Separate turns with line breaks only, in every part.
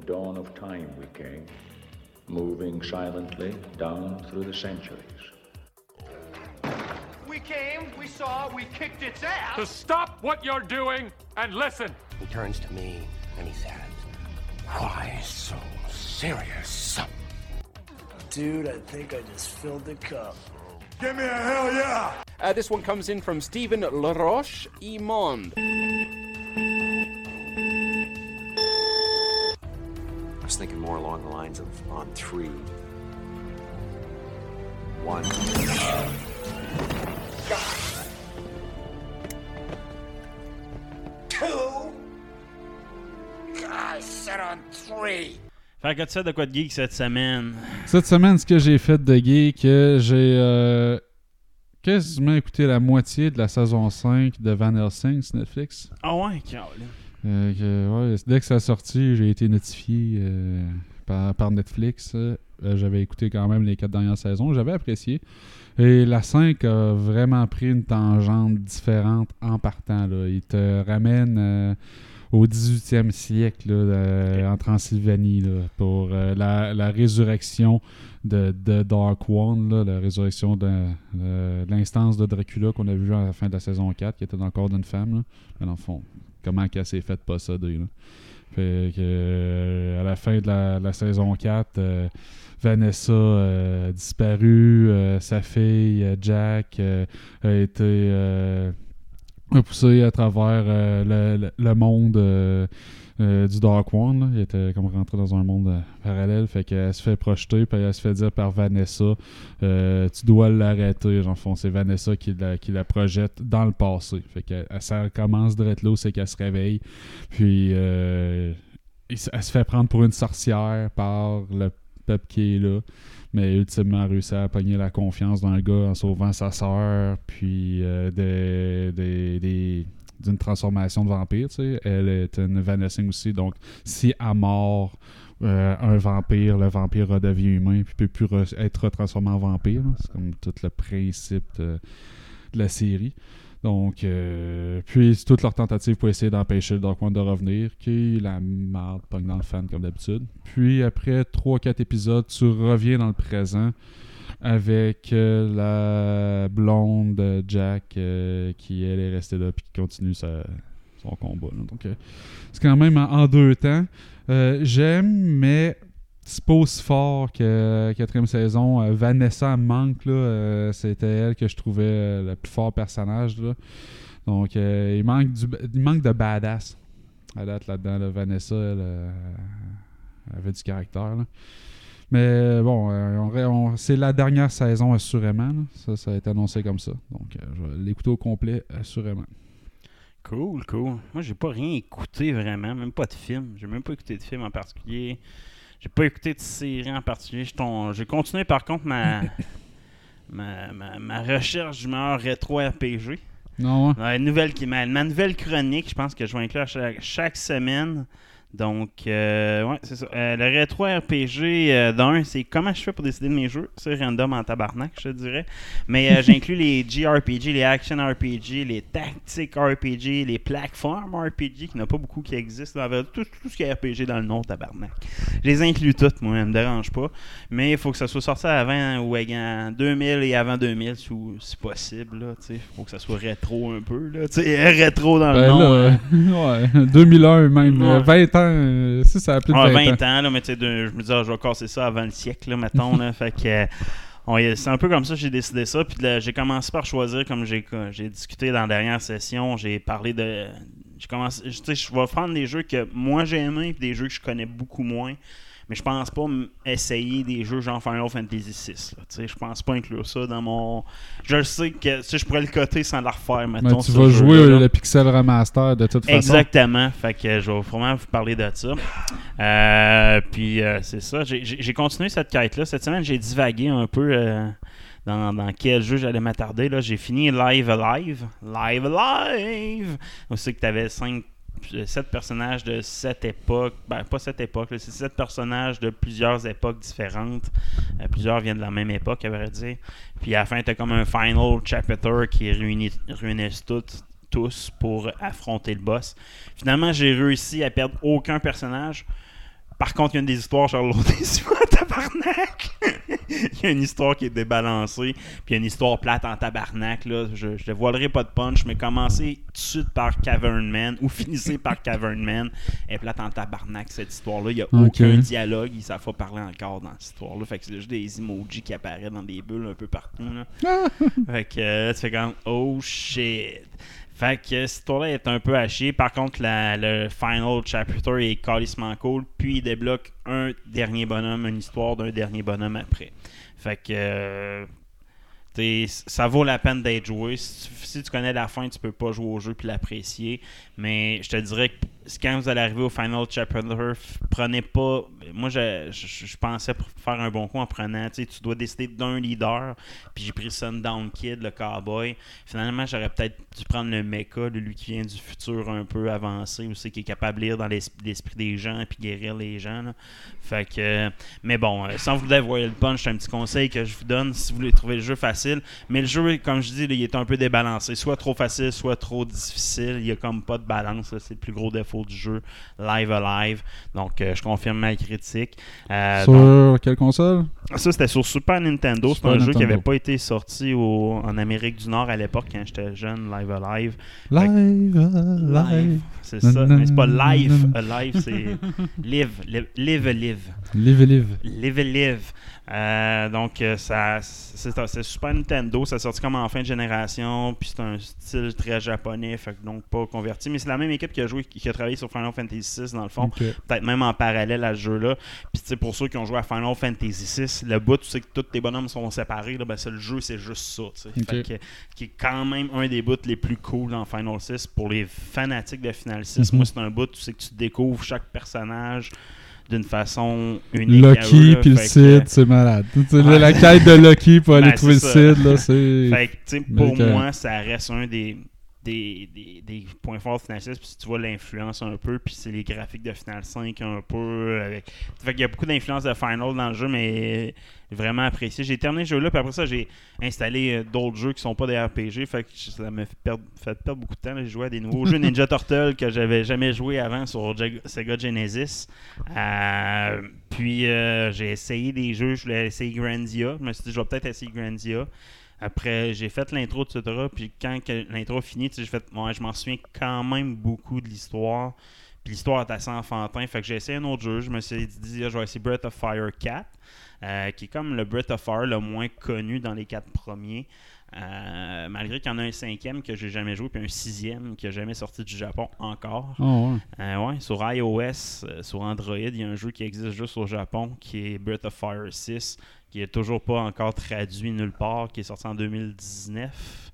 the dawn of time we came, moving silently down through the centuries.
We came, we saw, we kicked its ass.
To stop what you're doing and listen.
He turns to me and he says, Why so serious?
Dude, I think I just filled the cup.
Give me a hell yeah!
Uh, this one comes in from Stephen Laroche Imond.
Lines of on three. One.
Two. I said on three.
Fait que tu fais de quoi de geek cette semaine?
Cette semaine, ce que j'ai fait de geek, j'ai euh, quasiment écouté la moitié de la saison 5 de Van Helsing sur Netflix.
Ah ouais.
Euh, que, ouais, dès que ça a sorti, j'ai été notifié euh, par, Netflix. Euh, J'avais écouté quand même les quatre dernières saisons. J'avais apprécié. Et la 5 a vraiment pris une tangente différente en partant. Là. Il te ramène euh, au 18e siècle là, en Transylvanie là, pour euh, la, la résurrection de, de Dark One, là, la résurrection de, de l'instance de Dracula qu'on a vu à la fin de la saison 4, qui était dans le corps d'une femme. Là. Mais dans le fond, comment qu'elle s'est faite posséder. Là. Fait que, euh, à la fin de la, saison 4, euh, Vanessa euh, a disparu, euh, sa fille, Jack, a été poussée à travers le monde euh, du Dark One. Il était comme rentré dans un monde euh, parallèle. Fait qu'elle se fait projeter, puis elle se fait dire par Vanessa euh, Tu dois l'arrêter. En fond, c'est Vanessa qui la, projette dans le passé. Fait que ça commence d'être là où c'est qu'elle se réveille. Puis elle se fait prendre pour une sorcière par le peuple qui est là. Mais ultimement, elle réussit à pogner la confiance dans le gars en sauvant sa sœur, puis des- d'une transformation de vampire. tu sais. Elle est une Vanessing aussi, donc si à mort euh, un vampire, le vampire redevient humain, puis peut plus re- être retransformé en vampire. C'est comme tout le principe de, la série. Donc, euh, puis c'est toute leur tentative pour essayer d'empêcher le Dark One de revenir, qui la marde pogne dans le fan comme d'habitude. Puis après 3-4 épisodes, tu reviens dans le présent avec euh, la blonde de Jack euh, qui elle est restée là puis qui continue son combat. Donc euh, c'est quand même en, deux temps. J'aime, mais c'est pas aussi fort que quatrième saison. Vanessa manque là. C'était elle que je trouvais le plus fort personnage. Donc il manque du il manque de badass à date là-dedans. là. Vanessa, elle, avait du caractère. Mais bon, euh, on ré- on- c'est la dernière saison assurément. là. Ça, ça a été annoncé comme ça. Donc euh, je vais l'écouter au complet assurément.
Cool, cool. Moi, j'ai pas rien écouté vraiment, même pas de film. J'ai même pas écouté de film en particulier. J'ai pas écouté de série en particulier. J'ai continué par contre ma, ma, ma, ma recherche du meilleur rétro RPG.
Non, hein?
Ouais, nouvelle, qui- ma, ma nouvelle chronique, je pense que je vais inclure chaque, chaque semaine. Donc, euh, ouais, c'est ça. Euh, le rétro RPG euh, d'un, c'est comment je fais pour décider de mes jeux? C'est random en tabarnak, je te dirais. Mais euh, j'inclus les JRPG, les Action RPG, les Tactic RPG, les Platform RPG, qui n'y en a pas beaucoup qui existent. là. Tout, tout ce qui est RPG dans le nom, tabarnak. Je les inclus toutes, moi, ça me dérange pas. Mais il faut que ça soit sorti avant ou en 2000 et avant 2000, si, si possible. Il faut que ça soit rétro un peu. Là, rétro dans le
Ben
nom.
là,
hein.
ouais, 2001 même, euh,
Ouais.
20 ans, euh, si ça a plus de
Ah,
20,
20
ans.
ans, là, mais tu sais, de- je me disais, ah, je vais casser ça avant le siècle, là, mettons. là, fait que. euh, c'est un peu comme ça que j'ai décidé ça. Puis j'ai commencé par choisir, comme j'ai discuté dans la dernière session, j'ai parlé de. Je vais prendre des jeux que moi j'ai aimés, puis des jeux que je connais beaucoup moins. Mais je pense pas essayer des jeux genre Final Fantasy VI. Là, tu sais, je pense pas inclure ça dans mon. Je sais que je pourrais le coter sans le refaire, mettons.
tu vas jouer euh,
là.
le Pixel Remaster de toute façon.
Exactement. Fait que je vais vraiment vous parler de ça. Euh, puis euh, c'est ça. J'ai- continué cette quête-là. Cette semaine, j'ai divagué un peu euh, dans, dans quel jeu j'allais m'attarder. là. J'ai fini Live Alive. Live Alive! On sait que tu avais 5 sept personnages de sept époques, ben pas sept époques, c'est sept personnages de plusieurs époques différentes. Euh, plusieurs viennent de la même époque, à vrai dire. Puis à la fin, t'as comme un final chapter qui réunit, réunissent toutes, tous pour affronter le boss. Finalement, j'ai réussi à perdre aucun personnage. Par contre, il y a une des histoires, Charlotte déçu en tabarnak. il y a une histoire qui est débalancée, puis il y a une histoire plate en tabarnak. Là. Je, je dévoilerai pas de punch, mais commencez tout de suite par Cavern Man ou finissez par Cavern Man. Elle est plate en tabarnak, cette histoire-là. Il n'y a aucun dialogue, ils ne savent pas parler encore dans cette histoire-là. Fait que c'est juste des emojis qui apparaissent dans des bulles un peu partout. Là. fait que euh, tu fais comme oh shit. Fait que cette histoire-là est un peu hachée. Par contre, la- le final chapter est calissement cool. Puis il débloque un dernier bonhomme, une histoire d'un dernier bonhomme après. Fait que euh, ça vaut la peine d'être joué. Si tu, si tu connais la fin, tu peux pas jouer au jeu puis l'apprécier. Mais je te dirais que quand vous allez arriver au final chapter, prenez pas. Moi, je, je, pensais faire un bon coup en prenant. Tu dois décider d'un leader. Puis j'ai pris Sundown Kid, le cowboy. Finalement, j'aurais peut-être dû prendre le mecha, lui qui vient du futur un peu avancé, aussi qui est capable de lire dans l'es- l'esprit des gens puis guérir les gens. mais bon, euh, sans vous dévoiler le punch, un petit conseil que je vous donne si vous voulez trouver le jeu facile. Mais le jeu, comme je dis, là, il est un peu débalancé. Soit trop facile, soit trop difficile. Il y a comme pas de balance. C'est le plus gros défaut du jeu. Live Alive. Donc, euh, je confirme ma critique. Euh,
Sur
donc,
quelle console?
Ça, c'était sur Super Nintendo. C'est un jeu qui n'avait pas été sorti au- en Amérique du Nord à l'époque quand j'étais jeune. Live Alive.
Live, euh, live.
C'est ça. Mais c'est pas live. Alive, c'est live. Live, live, live.
Live, live.
Live Live. Euh, donc, euh, ça, c'est Super Nintendo. Ça sorti comme en fin de génération. Puis c'est un style très japonais. Fait que donc pas converti. Mais c'est la même équipe qui a joué, qui a travaillé sur Final Fantasy VI dans le fond. Peut-être même en parallèle à ce jeu-là. Puis tu sais, pour ceux qui ont joué à Final Fantasy VI, le bout, tu sais que tous tes bonhommes sont séparés. Là, ben, c'est le jeu, c'est juste ça. tu sais.
Ok.
Fait que- qui est quand même un des bouts les plus cool dans Final 6. Pour les fanatiques de Final 6,
Mhm.
moi, c'est un bout tu sais que tu découvres chaque personnage d'une façon unique.
Lucky puis le Cid, c'est malade.
Ouais.
La quête de Lucky pour aller
Ben,
trouver le. Cid, là, c'est.
Fait que, tu sais, pour moi, ça reste un des, des, des, des points forts de Final 6. Puis tu vois l'influence un peu, puis c'est les graphiques de Final 5 un peu. Avec... Fait qu'il y a beaucoup d'influence de Final dans le jeu, mais vraiment apprécié. J'ai terminé ce jeu-là, puis après ça, j'ai installé euh, d'autres jeux qui sont pas des RPG. Fait que ça m'a fait perdre, fait perdre beaucoup de temps. J'ai joué à des nouveaux jeux Ninja Turtle que j'avais jamais joué avant sur Sega Genesis. Euh, puis euh, j'ai essayé des jeux, je voulais essayer Grandia. Je me suis dit, je vais peut-être essayer Grandia. Après, j'ai fait l'intro, etc. Puis quand l'intro a fini, tu sais, j'ai fait, ouais, je m'en souviens quand même beaucoup de l'histoire. Puis l'histoire est assez enfantin. Fait que j'ai essayé un autre jeu. Je me suis dit, ah, je vais essayer Breath of Fire 4, euh, qui est comme le Breath of Fire le moins connu dans les quatre premiers. Euh, malgré qu'il y en a un cinquième que j'ai jamais joué, puis un sixième qui n'a jamais sorti du Japon encore.
Oh, ouais.
Euh, ouais, sur iOS, euh, sur Android, il y a un jeu qui existe juste au Japon qui est Breath of Fire 6, qui est toujours pas encore traduit nulle part, qui est sorti en 2019.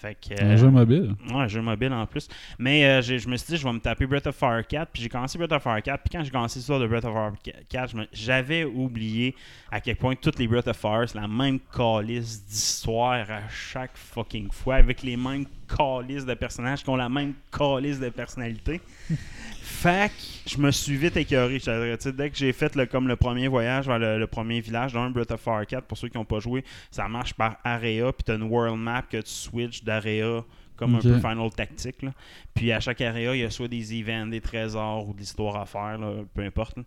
Fait que,
Un jeu mobile.
Ouais, un jeu mobile en plus. Mais euh, je me suis dit, je vais me taper Breath of Fire 4. Puis j'ai commencé Breath of Fire 4. Puis quand j'ai commencé l'histoire de Breath of Fire 4, je me- j'avais oublié à quel point toutes les Breath of Fire, c'est la même calice d'histoire à chaque fucking fois. Avec les mêmes calices de personnages qui ont la même calice de personnalité. Fait que je me suis vite écœuré. Dès que j'ai fait le, comme le premier voyage vers le, le premier village d'un Breath of Fire 4, pour ceux qui n'ont pas joué, ça marche par area, puis tu as une world map que tu switches d'area comme un peu Final Tactique. là. Puis à chaque area, il y a soit des events, des trésors ou de l'histoire à faire, là, peu importe. là.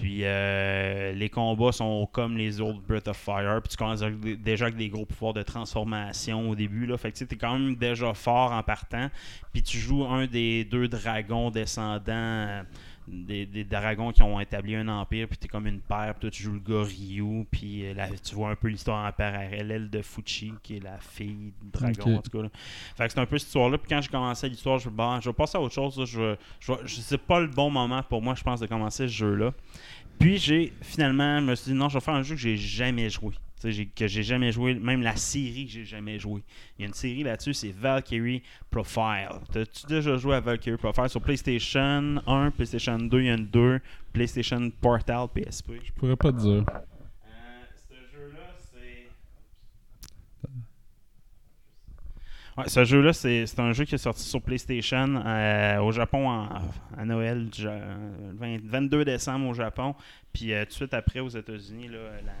Puis euh, les combats sont comme les autres Breath of Fire. Puis tu commences déjà avec des gros pouvoirs de transformation au début. Là. Fait que tu es quand même déjà fort en partant. Puis tu joues un des deux dragons descendants. Des, des dragons qui ont établi un empire, puis t'es comme une paire, puis toi tu joues le gars Ryu, puis euh, tu vois un peu l'histoire en parallèle de Fuchi, qui est la fille du dragon, en tout cas. là. Fait que c'est un peu cette histoire-là. Puis quand j'ai commencé l'histoire, je, bon, je vais passer à autre chose. là. Je, je, je- c'est pas le bon moment pour moi, je pense, de commencer ce jeu-là. Puis j'ai finalement, je me suis dit, non, je vais faire un jeu que j'ai jamais joué. Que j'ai jamais joué, même la série que j'ai jamais joué. Il y a une série là-dessus, c'est Valkyrie Profile. T'as-tu déjà joué à Valkyrie Profile sur PlayStation 1, PlayStation 2, il y a une 2, PlayStation Portal, PSP?
Je pourrais pas te dire.
Euh, ce jeu-là, c'est. Ouais, ce jeu-là, c'est un jeu qui est sorti sur PlayStation euh, au Japon en- à Noël, 20 22 décembre au Japon, puis euh, tout de suite après aux États-Unis, là, la-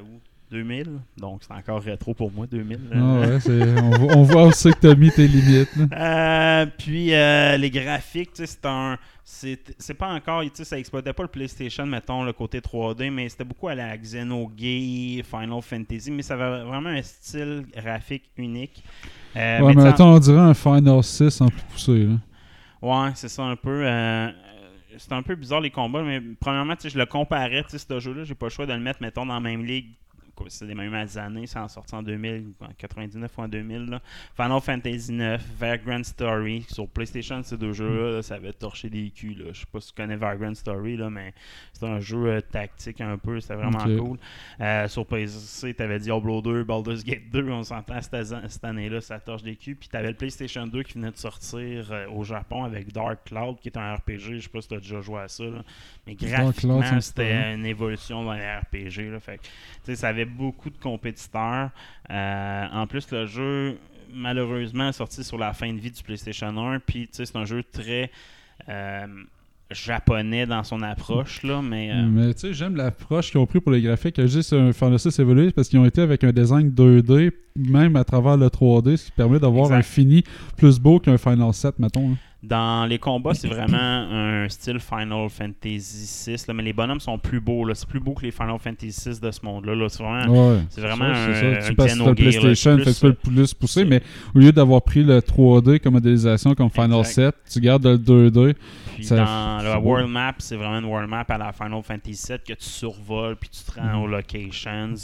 août 2000, donc c'est encore rétro pour moi, 2000.
Ah ouais, on, voit- on voit aussi que t'as mis tes limites.
Euh, puis euh, les graphiques, tu c'est un. C'est pas encore. Tu sais, ça exploitait pas le PlayStation, mettons, le côté 3D, mais c'était beaucoup à la Xenogears, Final Fantasy, mais ça avait vraiment un style graphique unique. Euh,
ouais,
tu
mais attends, on dirait un Final 6 en plus poussé. Là.
Ouais, c'est ça un peu. C'est un peu bizarre les combats, mais premièrement, je le comparais, ce jeu-là, j'ai pas le choix de le mettre, mettons, dans la même ligue. C'est des mêmes années, c'est en sorti en 2000, en 99 ou en 2000. Là. Final Fantasy 9, Vagrant Story. Sur PlayStation, ces deux jeux-là, là, ça avait torché des culs. Là. Je sais pas si tu connais Vagrant Story, là, mais c'est un jeu euh, tactique un peu, c'était vraiment cool. Euh, sur PC, t'avais Diablo 2, Baldur's Gate 2, on s'entend cette, année-là, ça torche des culs. Puis t'avais le PlayStation 2 qui venait de sortir euh, au Japon avec Dark Cloud, qui est un RPG. Je sais pas si t'as déjà joué à ça. là. Mais graphiquement,
ça me
c'était une évolution dans les RPG. Là. Fait que, ça avait beaucoup de compétiteurs. Euh, en plus, le jeu, malheureusement, est sorti sur la fin de vie du PlayStation 1. Puis, tu sais, c'est un jeu très euh, japonais dans son approche, là, mais... euh,
Mais tu sais, j'aime l'approche qu'ils ont pris pour les graphiques. Juste un Final 6 évolué parce qu'ils ont été avec un design 2D, même à travers le 3D, ce qui permet d'avoir un fini plus beau qu'un Final 7, mettons.
Dans les combats, c'est vraiment un style Final Fantasy VI, là, mais les bonhommes sont plus beaux. là. C'est plus beau que les Final Fantasy VI de ce monde-là. là. C'est vraiment,
Ouais.
c'est vraiment
Ça,
un,
c'est ça.
un
Tu passes sur. PlayStation,
C'est
fait que tu peux
plus,
le plus pousser, mais au lieu d'avoir pris le 3D comme modélisation comme Final
Exact.
7, tu gardes le 2D.
Puis
Ça-
dans la. World Map, c'est vraiment une World Map à la Final Fantasy VII que tu survoles puis tu te rends
Mhm.
aux locations.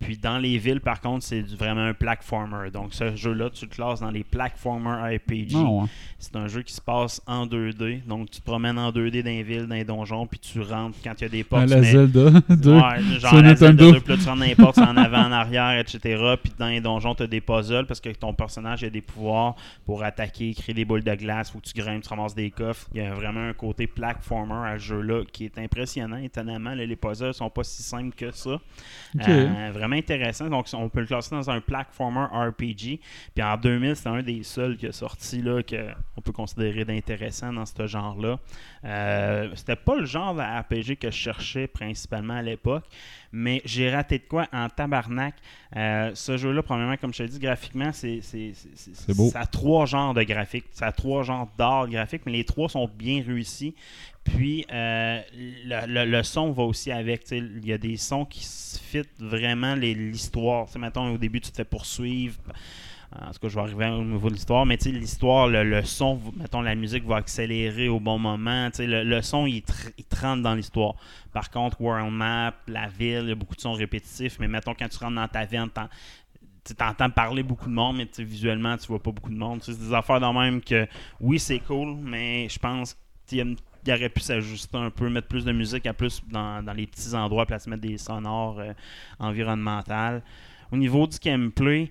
Puis dans les villes, par contre, c'est vraiment un platformer. Donc ce jeu-là, tu le classes dans les platformer RPG.
Hein.
C'est un jeu qui se passe en 2D. Donc tu te promènes en 2D dans les villes, dans les donjons, puis tu rentres quand il y a des
À
portes. tu
la
mets-
Zelda 2.
Ouais, genre la Zelda
Nintendo.
2, puis là, tu rentres dans les portes, c'est en avant, en arrière, etc. Puis dans les donjons, tu as des puzzles parce que ton personnage a des pouvoirs pour attaquer, créer des boules de glace, faut que tu grimpes, tu ramasses des coffres. Il y a vraiment un côté platformer à ce jeu-là qui est impressionnant. Étonnamment, là, les puzzles sont pas si simples que ça. Euh, vraiment intéressant. Donc, on peut le classer dans un platformer RPG. Puis en 2000, c'est un des seuls qui est sorti là, qu'on peut considérer d'intéressant dans ce genre-là. Euh, C'était pas le genre de RPG que je cherchais principalement à l'époque, mais j'ai raté de quoi en tabarnak. Euh, ce jeu-là, premièrement, comme je te dis, graphiquement, c'est c'est- c'est- c'est-
C'est beau.
Ça a trois genres de graphiques. Ça a trois genres d'art graphique, mais les trois sont bien réussis. Puis euh, le, le- son va aussi avec. Il y a des sons qui se fit vraiment l'histoire. Mettons, au début, tu te fais poursuivre. En tout cas, je vais arriver au niveau de l'histoire, mais l'histoire, le, le son, mettons, la musique va accélérer au bon moment. Le, le son, il, tr- il te dans l'histoire. Par contre, World Map, la ville, il y a beaucoup de sons répétitifs, mais mettons, quand tu rentres dans ta t'en- tu entends parler beaucoup de monde, mais visuellement, tu vois pas beaucoup de monde. C'est des affaires de même que, oui, c'est cool, mais je pense qu'il y a une- il aurait pu s'ajuster un peu, mettre plus de musique à plus dans, les petits endroits, puis se mettre des sonores euh, environnementales. Au niveau du gameplay,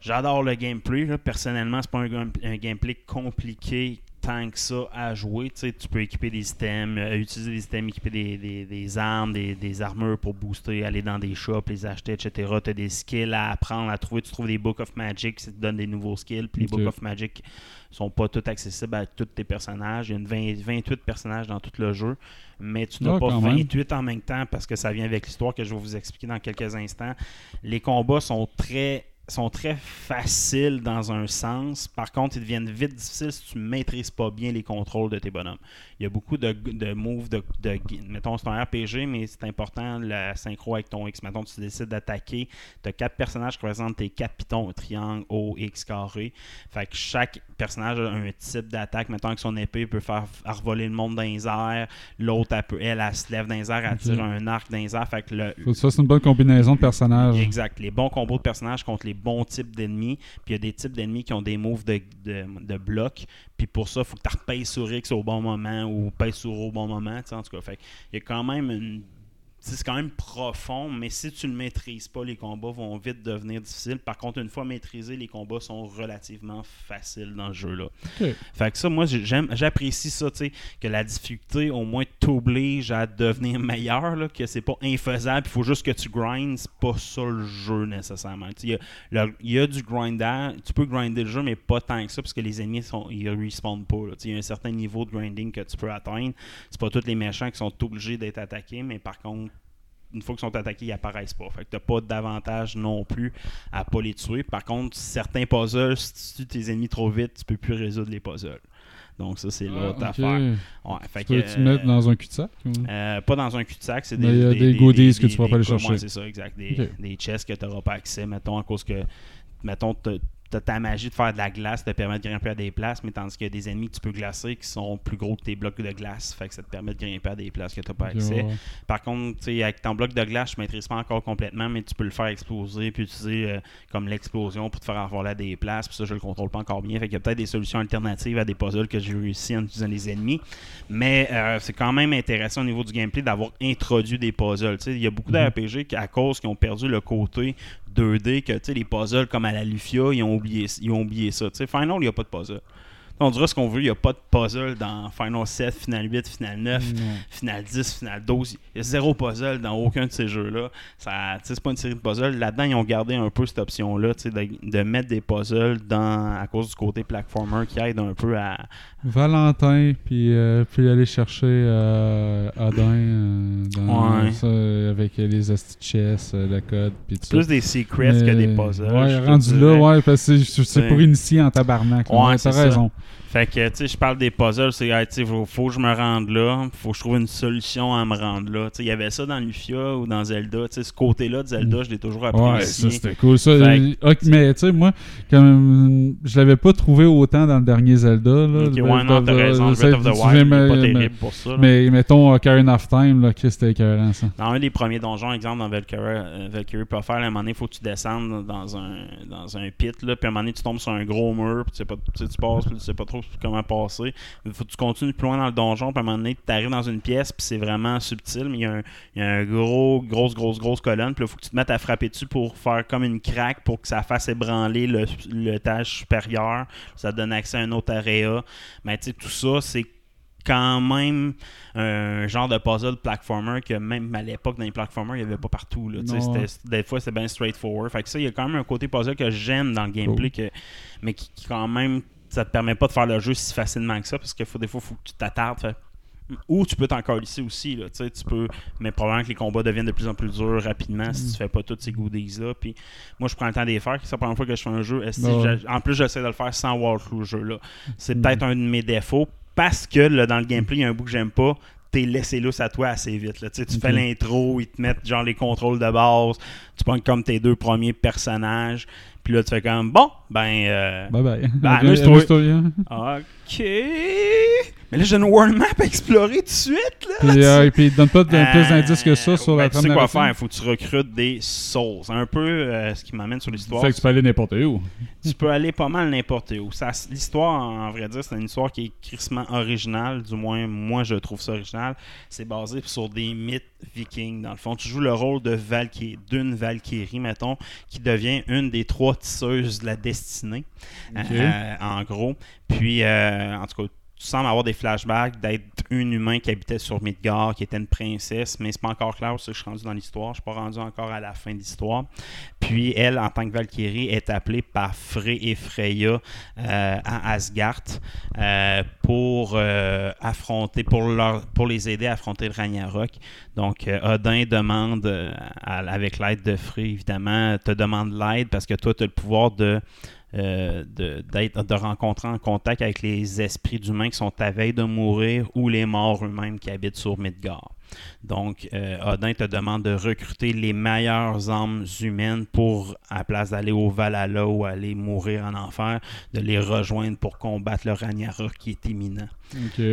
j'adore le gameplay. là. Personnellement, c'est pas un gameplay compliqué tant que ça à jouer. Tu sais, tu peux équiper des systèmes, euh, utiliser des systèmes, équiper des, des- des armes, des, des armures pour booster, aller dans des shops, les acheter, etc. Tu as des skills à apprendre, à trouver. Tu trouves des Book of Magic qui te donnent des nouveaux skills. Puis les
Ok.
Book of Magic sont pas tous accessibles à tous tes personnages. Il y a une 20 28 personnages dans tout le jeu, mais tu n'as
Ah,
pas
quand même.
28 en même temps parce que ça vient avec l'histoire que je vais vous expliquer dans quelques instants. Les combats sont très sont très faciles dans un sens. Par contre, ils deviennent vite difficiles si tu ne maîtrises pas bien les contrôles de tes bonhommes. Il y a beaucoup de, de moves, de, de- mettons, c'est un RPG, mais c'est important la synchro avec ton X. Mettons, tu décides d'attaquer, tu as quatre personnages qui représentent tes quatre pitons, triangle, O, X, carré. Fait que chaque personnage a un type d'attaque. Mettons, avec son épée, peut faire faire voler le monde dans les airs. L'autre, elle, peut- elle, elle se lève dans les airs, elle tire un arc dans les airs. Fait que le,
Ça, c'est une bonne combinaison de personnages.
Exact. Les bons combos de personnages contre les bons types d'ennemis. Puis il y a des types d'ennemis qui ont des moves de, de, bloc. Puis pour ça, il faut que tu repayes sur X au bon moment ou payes sur O au bon moment. En tout cas, il y a quand même une. C'est quand même profond, mais si tu ne le maîtrises pas, les combats vont vite devenir difficiles. Par contre, une fois maîtrisés, les combats sont relativement faciles dans le jeu-là. Fait que ça, moi, j'ai- j'aime, j'apprécie ça, tu sais, que la difficulté, au moins, t'oblige à devenir meilleur, là, que c'est pas infaisable, il faut juste que tu grindes, c'est pas ça le jeu nécessairement. Il y, a y du grinder, tu peux grinder le jeu, mais pas tant que ça, parce que les ennemis, sont, ils respawnent pas. Il y a un certain niveau de grinding que tu peux atteindre. C'est pas tous les méchants qui sont obligés d'être attaqués, mais par contre, une fois qu'ils sont attaqués, ils apparaissent pas. Fait que t'as pas d'avantage non plus à pas les tuer. Par contre, certains puzzles, si tu tues tes ennemis trop vite, tu peux plus résoudre les puzzles. Donc ça, c'est l'autre
Ah,
affaire. Ouais, fait
Tu peux
que,
tu mettre dans un cul-de-sac
euh, pas dans un cul-de-sac, c'est des,
a des goodies que tu pourras pas aller chercher.
C'est ça, exact. Des,
Ok.
des chests que tu n'auras pas accès, mettons, à cause que, mettons, ta magie de faire de la glace te permet de grimper à des places, mais tandis qu'il y a des ennemis que tu peux glacer qui sont plus gros que tes blocs de glace, fait que ça te permet de grimper à des places que tu n'as pas accès. Par contre, avec ton bloc de glace, je ne maîtrise pas encore complètement, mais tu peux le faire exploser puis utiliser euh, comme l'explosion pour te faire envoler à des places. Puis ça, je le contrôle pas encore bien. Fait qu'il y a peut-être des solutions alternatives à des puzzles que j'ai réussi en utilisant les ennemis. Mais euh, c'est quand même intéressant au niveau du gameplay d'avoir introduit des puzzles. Tu sais, Il y a beaucoup
Mhm.
d'RPG qui, à cause qui ont perdu le côté 2D, que tu sais, les puzzles comme à la Lufia, ils ont oublié, ils ont oublié ça. Tu sais, Final, il n'y a pas de puzzle. On dira ce qu'on veut, il n'y a pas de puzzle dans Final 7, Final 8, Final 9,
Non.
Final 10, Final 12. Il y a zéro puzzle dans aucun de ces jeux-là. Ça, c'est pas une série de puzzles. Là-dedans, ils ont gardé un peu cette option-là, de, de mettre des puzzles dans, à cause du côté platformer qui aide un peu à.
Valentin, puis, euh, puis aller chercher euh, Odin euh, dans-
Ouais.
ça, avec les chess, euh, le code, puis tout ça.
Plus des secrets que des puzzles.
Ouais, rendu là, ouais, parce que c'est- pour initier en tabarnak.
Ouais, ça. Fait que, tu sais, je parle des puzzles, c'est, hey, tu sais, faut, faut que je me rende là, faut que je trouve une solution à me rendre là. Tu sais, il y avait ça dans Lufia ou dans Zelda, tu sais, ce côté-là de Zelda, je l'ai toujours
Ouais,
apprécié.
ça c'était cool. Ça,
Fait
ok, mais tu sais, moi, comme je l'avais pas trouvé autant dans le dernier Zelda. Là,
Ok, ouais, non, t'as raison, Breath of the Wild, pas terrible
me-
pour ça. là.
Mais mettons Ocarina of Time, là, Chris, c'était écœurant ça.
Dans un des premiers donjons, exemple, dans Valkyrie, euh, Valkyrie Profile, à un moment donné, il faut que tu descendes dans un, dans un pit, là, puis à un moment donné, tu tombes sur un gros mur, puis tu sais pas, tu passes, puis tu sais pas trop comment passer. Il faut que tu continues plus loin dans le donjon, puis à un moment donné, tu arrives dans une pièce, puis c'est vraiment subtil, mais il y a un, y a un gros, grosse, grosse, grosse colonne, puis il faut que tu te mettes à frapper dessus pour faire comme une craque pour que ça fasse ébranler le, l'étage supérieur. Ça te donne accès à un autre area. Mais tu sais, tout ça, c'est quand même un genre de puzzle platformer que même à l'époque dans les platformers il n'y avait pas partout là, des fois c'était bien straightforward fait que ça il y a quand même un côté puzzle que j'aime dans le gameplay que, mais qui, qui quand même ça te permet pas de faire le jeu si facilement que ça parce que faut, des fois faut que tu t'attardes ou tu peux t'encore ici aussi là, tu peux mais probablement que les combats deviennent de plus en plus durs rapidement si tu fais pas tous ces goodies là puis moi je prends le temps de les faire c'est la première fois que je fais un jeu en plus j'essaie de le faire sans walkthrough le jeu là c'est
Mm.
peut-être un de mes défauts parce que là, dans le gameplay, il y a un bout que j'aime pas. T'es laissé lousse à toi assez vite. Là. Tu, sais, tu
Ok.
fais l'intro, ils te mettent genre les contrôles de base, tu prends comme tes deux premiers personnages, puis là tu fais comme bon, ben. euh,
Bye bye.
Ben,
Amuse-toi.
ok. Mais là, j'ai une world map à explorer tout de suite. Là,
Puis, euh, puis donne pas de- plus
Euh,
d'indices que ça sur
ben,
la
Tu sais
trame
quoi faire, il faut que tu recrutes des souls. C'est un peu euh, ce qui m'amène sur l'histoire.
Fait que tu peux aller n'importe où.
tu peux aller pas mal n'importe où. Ça, L'histoire, en vrai dire, c'est une histoire qui est crissement originale. Du moins, moi, je trouve ça original. C'est basé sur des mythes vikings. Dans le fond, tu joues le rôle de Valkyrie, d'une Valkyrie, mettons, qui devient une des trois de la destinée, euh, en gros. Puis, euh, en tout cas, tu sembles avoir des flashbacks d'être un humain qui habitait sur Midgard, qui était une princesse, mais c'est pas encore clair où que je suis rendu dans l'histoire. Je suis pas rendu encore à la fin de l'histoire. Puis elle, en tant que Valkyrie, est appelée par Frey et Freya euh, à Asgard euh, pour euh, affronter, pour, leur, pour les aider à affronter le Ragnarok. Donc Odin demande, avec l'aide de Frey, évidemment, te demande l'aide parce que toi, tu as le pouvoir de euh, de, rentrer en contact avec les esprits d'humains qui sont à veille de mourir ou les morts eux-mêmes qui habitent sur Midgard. Donc, euh, Odin te demande de recruter les meilleures âmes humaines pour, à la place d'aller au Valhalla ou aller mourir en enfer, de les rejoindre pour combattre le Ragnarok qui est imminent.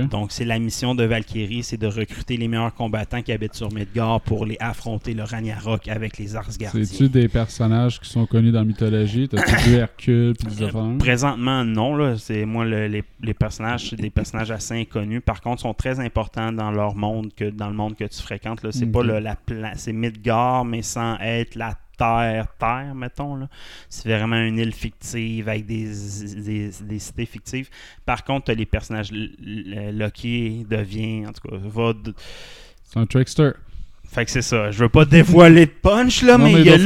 Donc, c'est la mission de Valkyrie, c'est de recruter les meilleurs combattants qui habitent sur Midgard pour les affronter le Ragnarok avec les Arsgardiens.
C'est-tu des personnages qui sont connus dans la mythologie? T'as-tu vu Hercule des affaires?
Présentement, non. Là. C'est moi le- les, les personnages, c'est des personnages assez inconnus. Par contre, sont très importants dans leur monde que dans le monde que tu fréquentes. Là. C'est pas
Ok.
le- la pla- c'est Midgard, mais sans être la Terre, Terre, mettons. Là. C'est vraiment une île fictive avec des, des, des cités fictives. Par contre, t'as les personnages. Loki devient, en tout cas, va.
C'est un trickster.
Fait que c'est ça. Je veux pas dévoiler de punch, là,
Non,
mais
mais
il y a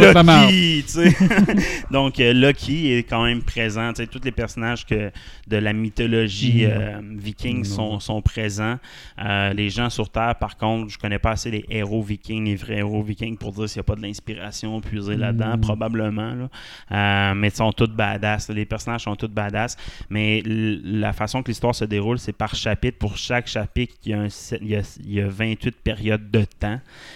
sais. Donc, euh, Loki est quand même présent. Tu sais, tous les personnages que, de la mythologie
Mm.
euh, viking sont, sont présents. Euh, les gens sur Terre, par contre, je connais pas assez les héros vikings, les vrais héros vikings, pour dire s'il n'y a pas de l'inspiration puisée là-dedans,
Mm.
probablement. Là. Euh, mais ils sont tous badass. Les personnages sont tous badass. Mais la façon que l'histoire se déroule, c'est par chapitre. Pour chaque chapitre, il y a, un il y a, il y a 28 périodes de temps.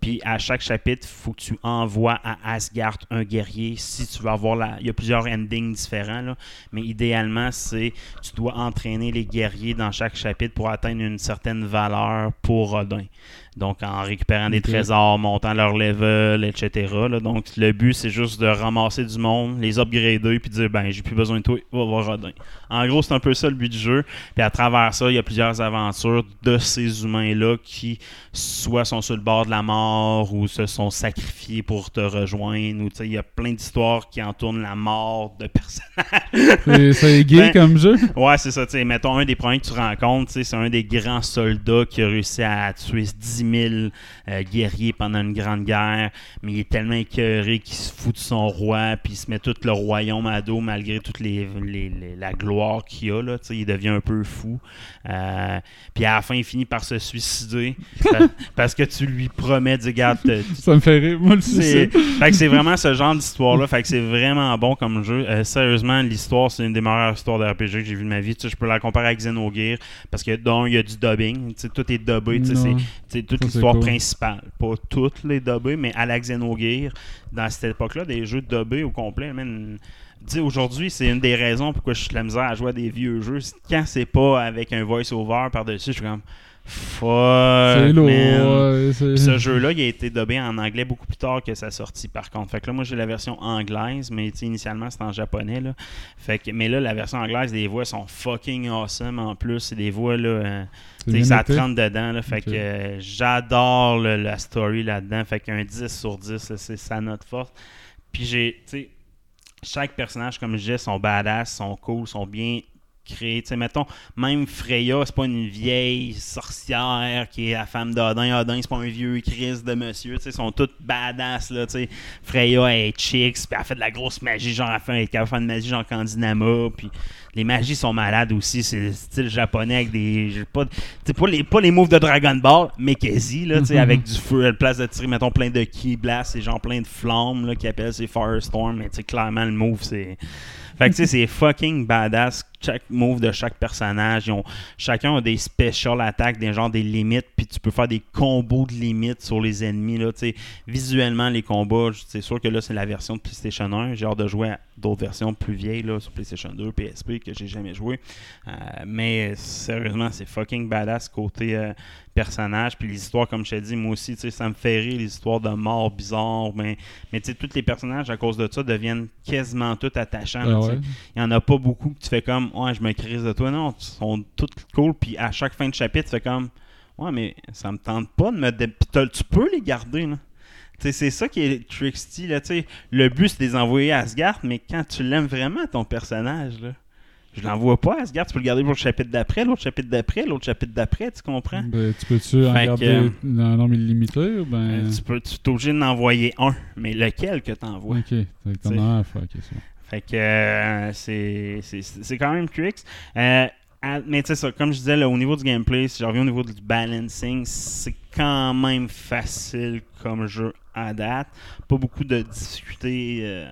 Puis à chaque chapitre, il faut que tu envoies à Asgard un guerrier si tu veux avoir la. Il y a plusieurs endings différents, là. mais idéalement, c'est tu dois entraîner les guerriers dans chaque chapitre pour atteindre une certaine valeur pour Odin. Donc en récupérant des trésors, montant leur level, etc. là. Donc le but, c'est juste de ramasser du monde, les upgrader, puis dire ben j'ai plus besoin de toi, va voir Odin. En gros, c'est un peu ça le but du jeu. Puis à travers ça, il y a plusieurs aventures de ces humains-là qui soit sont sur le bord de la mort ou se sont sacrifiés pour te rejoindre. Ou tu sais, il y a plein d'histoires qui entournent la mort de personnages.
C'est- gay
Ben,
comme jeu?
Ouais, c'est ça. tu sais, Mettons, un des premiers que tu rencontres, c'est un des grands soldats qui a réussi à tuer 10 000 euh, guerriers pendant une grande guerre, mais il est tellement écœuré qu'il se fout de son roi, puis il se met tout le royaume à dos malgré toute les, les- les- la gloire qu'il a. Là, il devient un peu fou. Euh, puis à la fin, il finit par se suicider pa- parce que tu lui promets, dis, regarde, te-
Ça me fait rire. Moi, le
c'est
suicide.
fait que c'est vraiment ce genre d'histoire-là. Fait que c'est vraiment bon comme jeu. Euh, sérieusement, l'histoire, c'est une des meilleures histoires de RPG que j'ai vu de ma vie. Je peux la comparer avec Xenogears parce que, d'un, il y a du dubbing. Tout est dubbé. C'est- toute l'histoire
cool.
principale. Pas toutes les dubbées, mais à la Xenogears, dans cette époque-là, des jeux dubbés au complet, tu sais, aujourd'hui, c'est une des raisons pourquoi je suis de la misère à jouer à des vieux jeux. Quand c'est pas avec un voice-over par-dessus, je suis comme fuck.
C'est lourd. ouais,
ce jeu-là, il a été dubbé en anglais beaucoup plus tard que sa sortie, par contre. Fait que là, moi, j'ai la version anglaise, mais initialement, c'était en japonais. Là. Fait que, mais là, la version anglaise, les voix sont fucking awesome en plus. C'est des voix, là, euh, ça trempe dedans. Là, fait que euh, j'adore la story là-dedans. Fait qu'un 10 sur 10, là, c'est sa note forte. Puis j'ai, tu sais, chaque personnage, comme je disais, sont badass, sont cool, sont bien créés. Tu sais, mettons, même Freya, c'est pas une vieille sorcière qui est la femme d'Odin. Odin, c'est pas un vieux Chris de monsieur. Tu sais, ils sont tous badass, là, tu sais. Freya est chicks, puis elle fait de la grosse magie, genre, elle fait, elle capable de magie, genre Kandinama, puis les magies sont malades aussi. C'est le style japonais avec des. Pas, pas, les, pas les moves de Dragon Ball, mais quasi, là, tu sais, avec du feu, à la place de tirer, mettons, plein de ki blast, c'est genre plein de flammes, là, qui appellent c'est Firestorm, mais tu sais, clairement, le move, c'est. Fait que tu sais, c'est fucking badass. Chaque move de chaque personnage, ils ont, chacun a des special attaques, des genres des limites, puis tu peux faire des combos de limites sur les ennemis. Là, visuellement, les combats, c'est sûr que là, c'est la version de PlayStation 1. J'ai hâte de jouer à d'autres versions plus vieilles là, sur PlayStation 2, PSP, que j'ai jamais joué. Euh, mais sérieusement, c'est fucking badass côté euh, personnage. Puis les histoires, comme je t'ai dit, moi aussi, ça me fait rire, les histoires de morts bizarres. Mais, mais tu sais, tous les personnages, à cause de ça, deviennent quasiment tous attachants.
Ah
sais.
ouais?
Il n'y en a pas beaucoup que tu fais comme Ouais, je me crise de toi. Non, ils sont tous cool. Puis à chaque fin de chapitre, fais comme Ouais, mais ça me tente pas de me. dé- tu peux les garder, là. Tu sais, c'est ça qui est tricksty, là. tu sais. Le but, c'est de les envoyer à Asgard, mais quand tu l'aimes vraiment, ton personnage, là. Je l'envoie pas à Asgard, tu peux le garder pour le chapitre d'après, l'autre chapitre d'après, l'autre chapitre d'après, tu comprends?
Ben, tu peux-tu en
Fait
garder
euh,
un nombre illimité ou ben.
Tu peux, tu es obligé d'en envoyer un, mais lequel que tu envoies?
Ok, t'en
T'sais.
as un à faire, c'est.
Fait que euh, c'est- c'est quand même tricks. Euh, mais tu sais ça, comme je disais, là, au niveau du gameplay, si je reviens au niveau du balancing, c'est quand même facile comme jeu à date. Pas beaucoup de difficultés euh,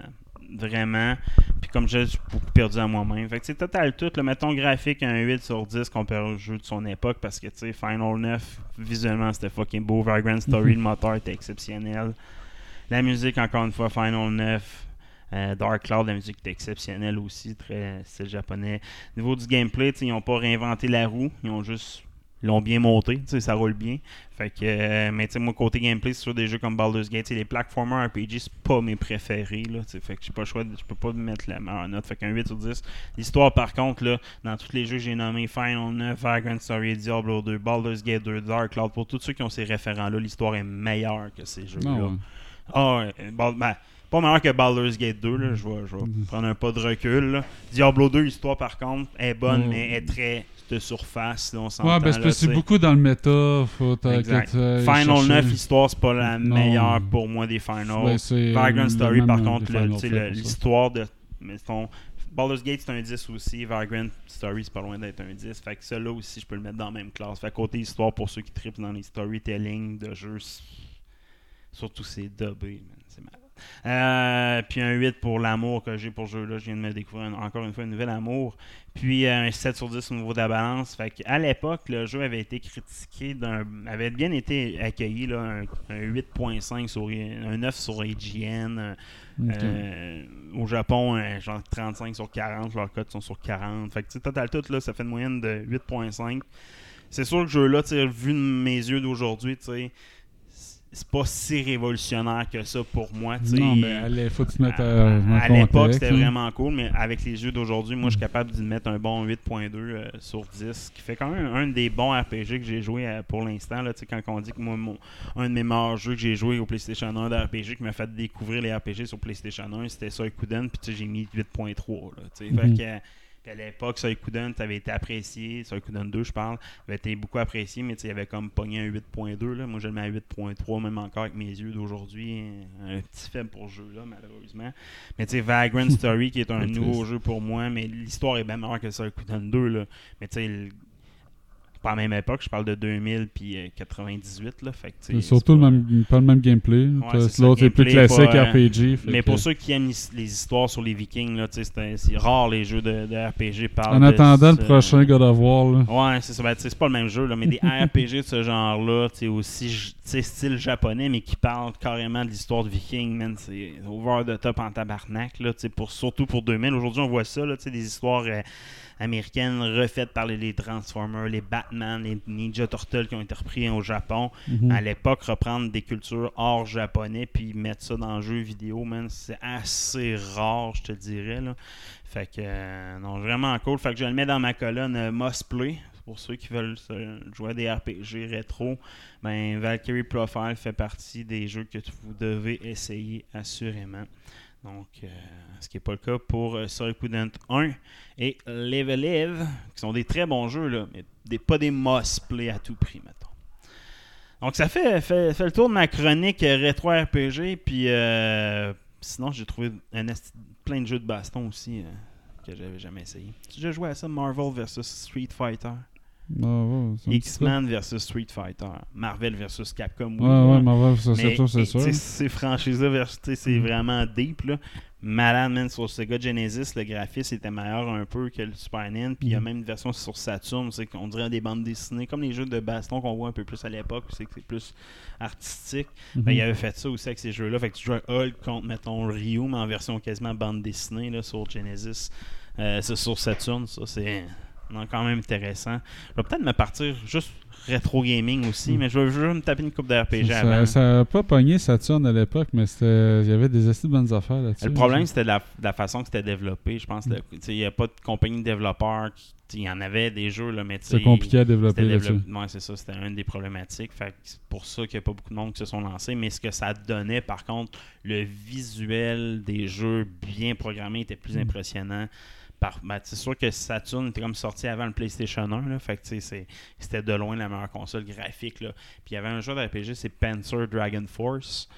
vraiment. Puis comme je j'ai beaucoup perdu à moi-même. Fait que c'est total tout. Le mettons graphique un 8 sur 10 comparé au jeu de son époque parce que tu sais, Final 9, visuellement c'était fucking beau. Vagrant Story, le moteur était exceptionnel. La musique, encore une fois, Final 9. Euh, Dark Cloud, la musique est exceptionnelle aussi, très style japonais. Au niveau du gameplay, ils n'ont pas réinventé la roue, ils ont juste l'ont bien monté, ça roule bien. Fait que, euh, mais tu sais, moi, côté gameplay, c'est sur des jeux comme Baldur's Gate, les platformers RPG, c'est pas mes préférés, là, fait que j'ai pas le choix, je peux pas mettre la meilleure note, fait qu'un 8 sur 10. L'histoire, par contre, là, dans tous les jeux que j'ai nommés, Final 9, Vagrant Story, Diablo 2, Baldur's Gate 2, Dark Cloud, pour tous ceux qui ont ces référents-là, l'histoire est meilleure que ces jeux-là. Ah ouais, Bal- ben, pas meilleur que Baldur's Gate 2, là. Je vais, je vais
Mhm.
prendre un pas de recul. là. Diablo 2, l'histoire par contre, est bonne,
Mhm.
mais est très de surface, là, on
Ouais,
s'entend.
ben c'est
là,
parce que c'est beaucoup dans le méta. Faut
Exact.
t'ailles
Final
chercher.
9, l'histoire, c'est pas la
Non.
meilleure pour moi des Finals.
Ouais, c'est
Vagrant Story, par
euh,
contre, le- l'histoire de. Mettons, Baldur's Gate, c'est un 10 aussi. Vagrant Story, c'est pas loin d'être un 10. Fait que celui-là aussi, je peux le mettre dans la même classe. Fait que côté histoire, pour ceux qui trippent dans les storytelling de jeux, surtout c'est dubbé, man, c'est malade. Euh, puis un 8 pour l'amour que j'ai pour ce jeu-là. Je viens de me découvrir un- encore une fois un nouvel amour. Puis euh, un 7 sur 10 au niveau de la balance. Fait à l'époque, le jeu avait été critiqué, d'un, avait bien été accueilli. Là, un, un 8.5 sur un 9 sur IGN. euh, au Japon, un genre 35 sur 40, leurs codes sont sur 40. Fait que, tu sais, total tout, là, ça fait une moyenne de 8.5. C'est sûr que ce jeu-là, vu de mes yeux d'aujourd'hui, tu sais, c'est pas si révolutionnaire que ça pour moi.
Non, mais allez, faut que tu te mettes
À,
à,
à l'époque, c'était
là.
vraiment cool, mais avec les yeux d'aujourd'hui, moi, je suis capable d'y mettre un bon 8.2 euh, sur 10, ce qui fait quand même un des bons RPG que j'ai joué euh, pour l'instant. Quand on dit que moi, mon- un de mes meilleurs jeux que j'ai joué au PlayStation 1 de RPG qui m'a fait découvrir les RPG sur PlayStation 1, c'était Suikoden, puis j'ai mis 8.3. là, tu sais. Fait
Mhm.
que, euh, puis à l'époque, Suikoden, avait été apprécié, Suikoden 2, je parle, avait été beaucoup apprécié, mais il avait comme pogné un 8.2. là. Moi, je le mets à 8.3, même encore avec mes yeux d'aujourd'hui. Un petit faible pour ce jeu-là, malheureusement. Mais tu sais, Vagrant Story, qui est un nouveau jeu pour moi, mais l'histoire est bien meilleure que Suikoden 2. Là. Mais tu sais, pas à la même époque, je parle de 2000 puis euh, 98. Là, fait
C'est surtout le
pas-
même, pas le même gameplay.
Ouais,
L'autre, c'est plus classique
pas, euh,
RPG.
Mais
que-
pour ceux qui aiment les histoires sur les Vikings, c'est rare les jeux de, de RPG parlent
En
de
attendant le prochain God of War, là.
Ouais, c'est ça. Ben, c'est pas le même jeu, là, mais des RPG de ce genre-là, aussi style japonais, mais qui parlent carrément de l'histoire de Viking, man. C'est over the top en tabarnak, là, pour, surtout pour 2000. Aujourd'hui, on voit ça, là, tu sais, des histoires euh, américaines refaites par les, les Transformers, les Batman, les Ninja Turtles qui ont été repris au Japon.
Mhm.
À l'époque, reprendre des cultures hors japonais puis mettre ça dans le jeu vidéo, man, c'est assez rare, je te dirais, là. Fait que, euh, non, vraiment cool. Fait que je le mets dans ma colonne euh, Must Play. Pour ceux qui veulent jouer à des RPG rétro, ben, Valkyrie Profile fait partie des jeux que vous devez essayer assurément. Donc, euh, ce qui n'est pas le cas pour euh, Suikoden 1 et Live Live, qui sont des très bons jeux, là, mais des, pas des must play à tout prix, mettons. Donc, ça fait, fait, fait le tour de ma chronique euh, rétro RPG. Puis, euh, sinon, j'ai trouvé un plein de jeux de baston aussi euh, que j'avais jamais essayé. Déjà joué à ça, Marvel vs Street Fighter
Ah, ouais,
X-Men vs Street Fighter, Marvel vs Capcom. oui,
Ouais, ouais,
là.
Marvel, c'est sûr, c'est
Ces franchises-là, c'est
Mm.
vraiment deep. Là. Malade, man, sur Sega Genesis, le graphisme était meilleur un peu que le Super NES. Puis il y a
Mm.
même une version sur Saturn, c'est qu'on dirait des bandes dessinées, comme les jeux de baston qu'on voit un peu plus à l'époque, c'est que c'est plus artistique. Ben,
Mhm.
il avait fait ça aussi avec ces jeux-là. Fait que tu joues à Hulk contre, mettons, Ryu, mais en version quasiment bande dessinée là, sur Genesis. Euh, c'est sur Saturn, ça, c'est non, quand même intéressant. Je vais peut-être me partir juste rétro gaming aussi,
Mm.
mais je vais juste me taper une coupe de RPG
Ça-
avant.
Ça n'a pas pogné Saturn à l'époque, mais c'était- il y avait des assez de bonnes affaires là-dessus.
Le problème, c'était de la, la façon que c'était développé. Je pense que tu sais, il n'y a pas de compagnie de développeurs. Il y en avait des jeux, là, mais
C'est compliqué à développer
c'était c'est ça, c'était une des problématiques. C'est pour ça qu'il n'y a pas beaucoup de monde qui se sont lancés. Mais ce que ça donnait, par contre, le visuel des jeux bien programmés était plus
Mm.
impressionnant. Ben, c'est sûr que Saturn était comme sorti avant le PlayStation 1. Là, fait que, c'était de loin la meilleure console graphique. Là. Puis il y avait un jeu d'RPG, c'est Panzer Dragon Force.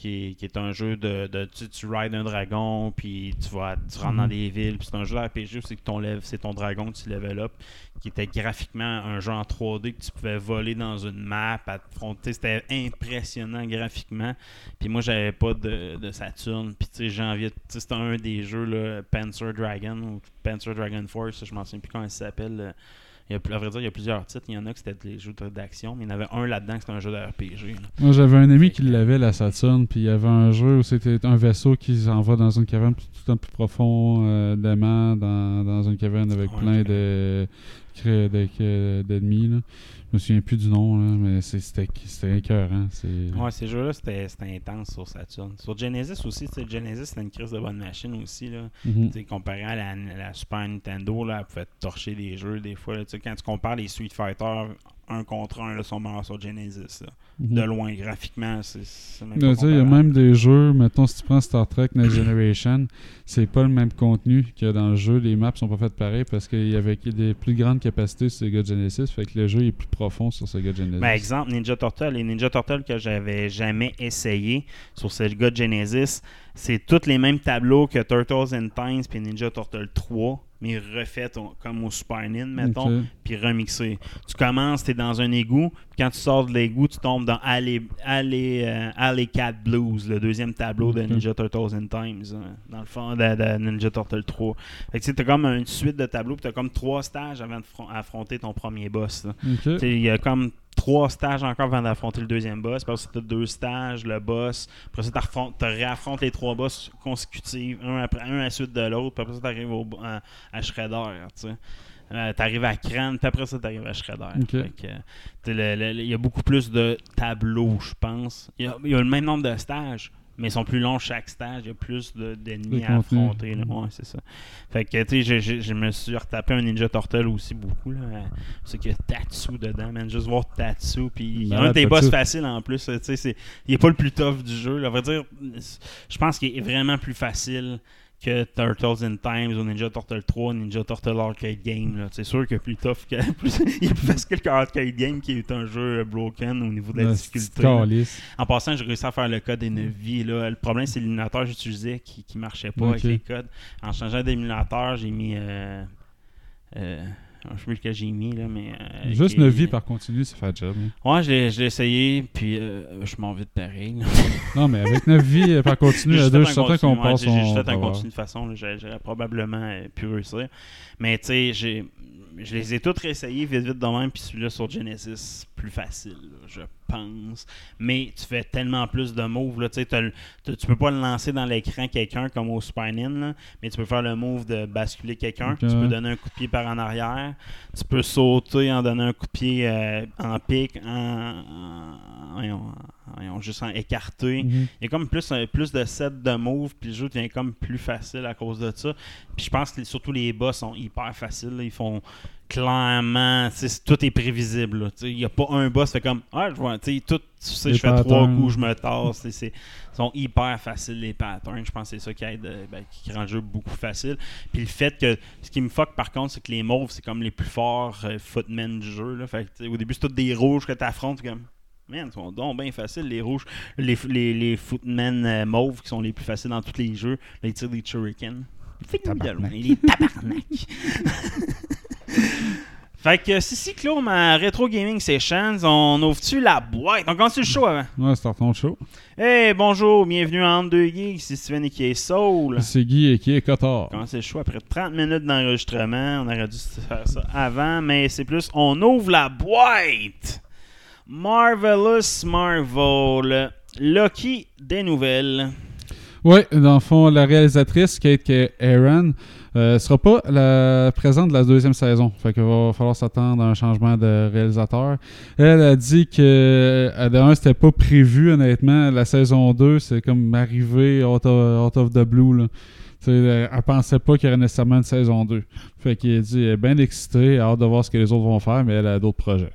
Qui est, qui est un jeu de, de tu, tu rides un dragon puis tu vas tu rentres dans
Mhm.
des villes puis c'est un jeu RPG c'est que ton c'est ton dragon que tu level up qui était graphiquement un jeu en 3D que tu pouvais voler dans une map affronter c'était impressionnant graphiquement. Puis moi j'avais pas de, de Saturn. Puis tu sais j'ai envie c'était un des jeux là, Panzer Dragon ou Panzer Dragon Force je m'en souviens plus comment il s'appelle il y a, à vrai dire, il y a plusieurs titres. Il y en a que c'était des jeux d'action, mais il y en avait un là-dedans que c'était un jeu de RPG. là.
Moi, j'avais un ami qui
que-
l'avait, la Saturn, puis il y avait un jeu où c'était un vaisseau qui s'en va dans une caverne tout un peu profond, euh, dans, dans une caverne avec
Ouais,
plein de d'ennemis. Je me souviens plus du nom, là, mais c'était écœurant.
Ouais, ces jeux-là, c'était intense sur Saturn. Sur Genesis aussi, Genesis, c'était une crise de bonne machine aussi. Là.
Mhm.
Comparé à la, la Super Nintendo, là, elle pouvait torcher des jeux des fois. là. Quand tu compares les Street Fighter un contre un, là, sont meilleurs sur Genesis. là.
Mhm.
De loin, graphiquement, c'est c'est même pas
il y a même des jeux, mettons, si tu prends Star Trek Next Generation, c'est pas le même contenu que dans le jeu. Les maps sont pas faites pareil parce qu'il y avait des plus grandes capacités sur Sega Genesis, fait que le jeu est plus profond sur Sega Genesis.
Ben, exemple, Ninja Turtle. Les Ninja Turtle que j'avais jamais essayé sur Sega Genesis, c'est tous les mêmes tableaux que Turtles in Times puis Ninja Turtle 3, mais refait au- comme au Super Nin, mettons, puis remixé. Tu commences, tu es dans un égout, puis quand tu sors de l'égout, tu tombes dans Alley, Alley, euh, Alley Cat Blues, le deuxième tableau de. Ninja Turtles in Times, euh, dans le fond de, de Ninja Turtle 3. Fait que tu as comme une suite de tableaux, puis tu as comme trois stages avant d'affronter ton premier boss. Il y a comme trois stages encore avant d'affronter le deuxième boss. Parce que tu as deux stages, le boss. Après ça, tu réaffrontes les trois boss consécutifs, un après un à la suite de l'autre. Puis après ça, tu arrives au, à, à Shredder. tu sais. Euh, t'arrives à Crane, puis après ça, t'arrives à Shredder. Il y a beaucoup plus de tableaux, je pense. Il y, a, il y a le même nombre de stages, mais ils sont plus longs chaque stage. Il y a plus de- d'ennemis
De
à affronter. là. Ouais, c'est ça. Fait que, tu sais, je- je je me suis retapé un Ninja Turtle aussi beaucoup. là. Euh, C'est qu'il y a Tatsu dedans, man. Juste voir Tatsu. Puis a un des boss faciles en plus. Tu sais, il est pas le plus tough du jeu. Là. À vrai dire, je pense qu'il est vraiment plus facile que Turtles in Times ou Ninja Turtle 3, Ninja Turtle Arcade Game. C'est sûr que plus tough que. plus- il est plus facile que Arcade Game qui est un jeu broken au niveau de la difficulté. En passant, j'ai réussi à faire le code des 9 vies. Là. Le problème, c'est l'émulateur que j'utilisais qui, qui marchait pas avec les codes. En changeant d'émulateur, j'ai mis. Euh, euh, je sais plus lequel j'ai mis, là, mais. euh,
Juste
qui-
une vie par continu, ça fait job. hein.
Ouais, je l'ai essayé, puis euh, je m'en vais de pareil. là.
Non, mais avec 9 vies euh, par continu je suis
un
certain qu'on passe
j'ai- juste fait un continu de façon, j'aurais probablement euh, pu réussir. Mais tu sais, je les ai toutes réessayés vite vite de même, puis celui-là sur Genesis, plus facile, là, je pense. Mais tu fais tellement plus de moves, là, tu sais, t'as le- t'as- tu peux pas le lancer dans l'écran quelqu'un comme au Super Nin, là, mais tu peux faire le move de basculer quelqu'un, tu peux donner un coup de pied par en arrière, tu peux sauter en donnant un coup de pied euh, en pic, en, juste en écarté.
Mhm.
Il y a comme plus, un- plus de sets de moves, puis le jeu devient comme plus facile à cause de ça. Puis je pense que surtout les boss sont hyper faciles. là. Ils font clairement, tout est prévisible. Il n'y a pas un boss fait comme Ah, je vois, tout, tu sais,
Les
je fais trois coups, je me tasse. Ils sont hyper faciles les patterns. Je pense que c'est ça qui aide, euh, ben, qui rend le jeu beaucoup facile. Puis le fait que ce qui me fuck par contre, c'est que les mauves, c'est comme les plus forts euh, footmen du jeu. Là. Fait que, tu sais, au début, c'est tous des rouges que tu affrontes comme. Man, ils sont donc bien faciles, les rouges. Les, les, les footmen euh, mauves qui sont les plus faciles dans tous les jeux. Ils tirent des shurikens.
Tabarnak.
Les tabarnak. fait que si si clôt ma Retro Gaming Sessions, on ouvre-tu la boîte? On commence le show avant.
Ouais, startons le show.
Hey, bonjour, bienvenue à Entre deux Geeks, c'est Steven et qui est Soul.
C'est Guy et qui est Cotard.
Commencer le show après 30 minutes d'enregistrement. On aurait dû faire ça avant, mais c'est plus on ouvre la boîte. Marvelous Marvel. Lucky des nouvelles.
Oui, dans le fond, la réalisatrice, Kate Aaron, euh, sera pas la présente de la deuxième saison. Fait qu'il va falloir s'attendre à un changement de réalisateur. Elle a dit que, euh, de c'était pas prévu, honnêtement. La saison 2, c'est comme arrivé out of, the blue, là. Tu sais, elle, pensait pas qu'il y aurait nécessairement une saison 2. Fait qu'il dit, elle est bien excitée, elle a hâte de voir ce que les autres vont faire, mais elle a d'autres projets.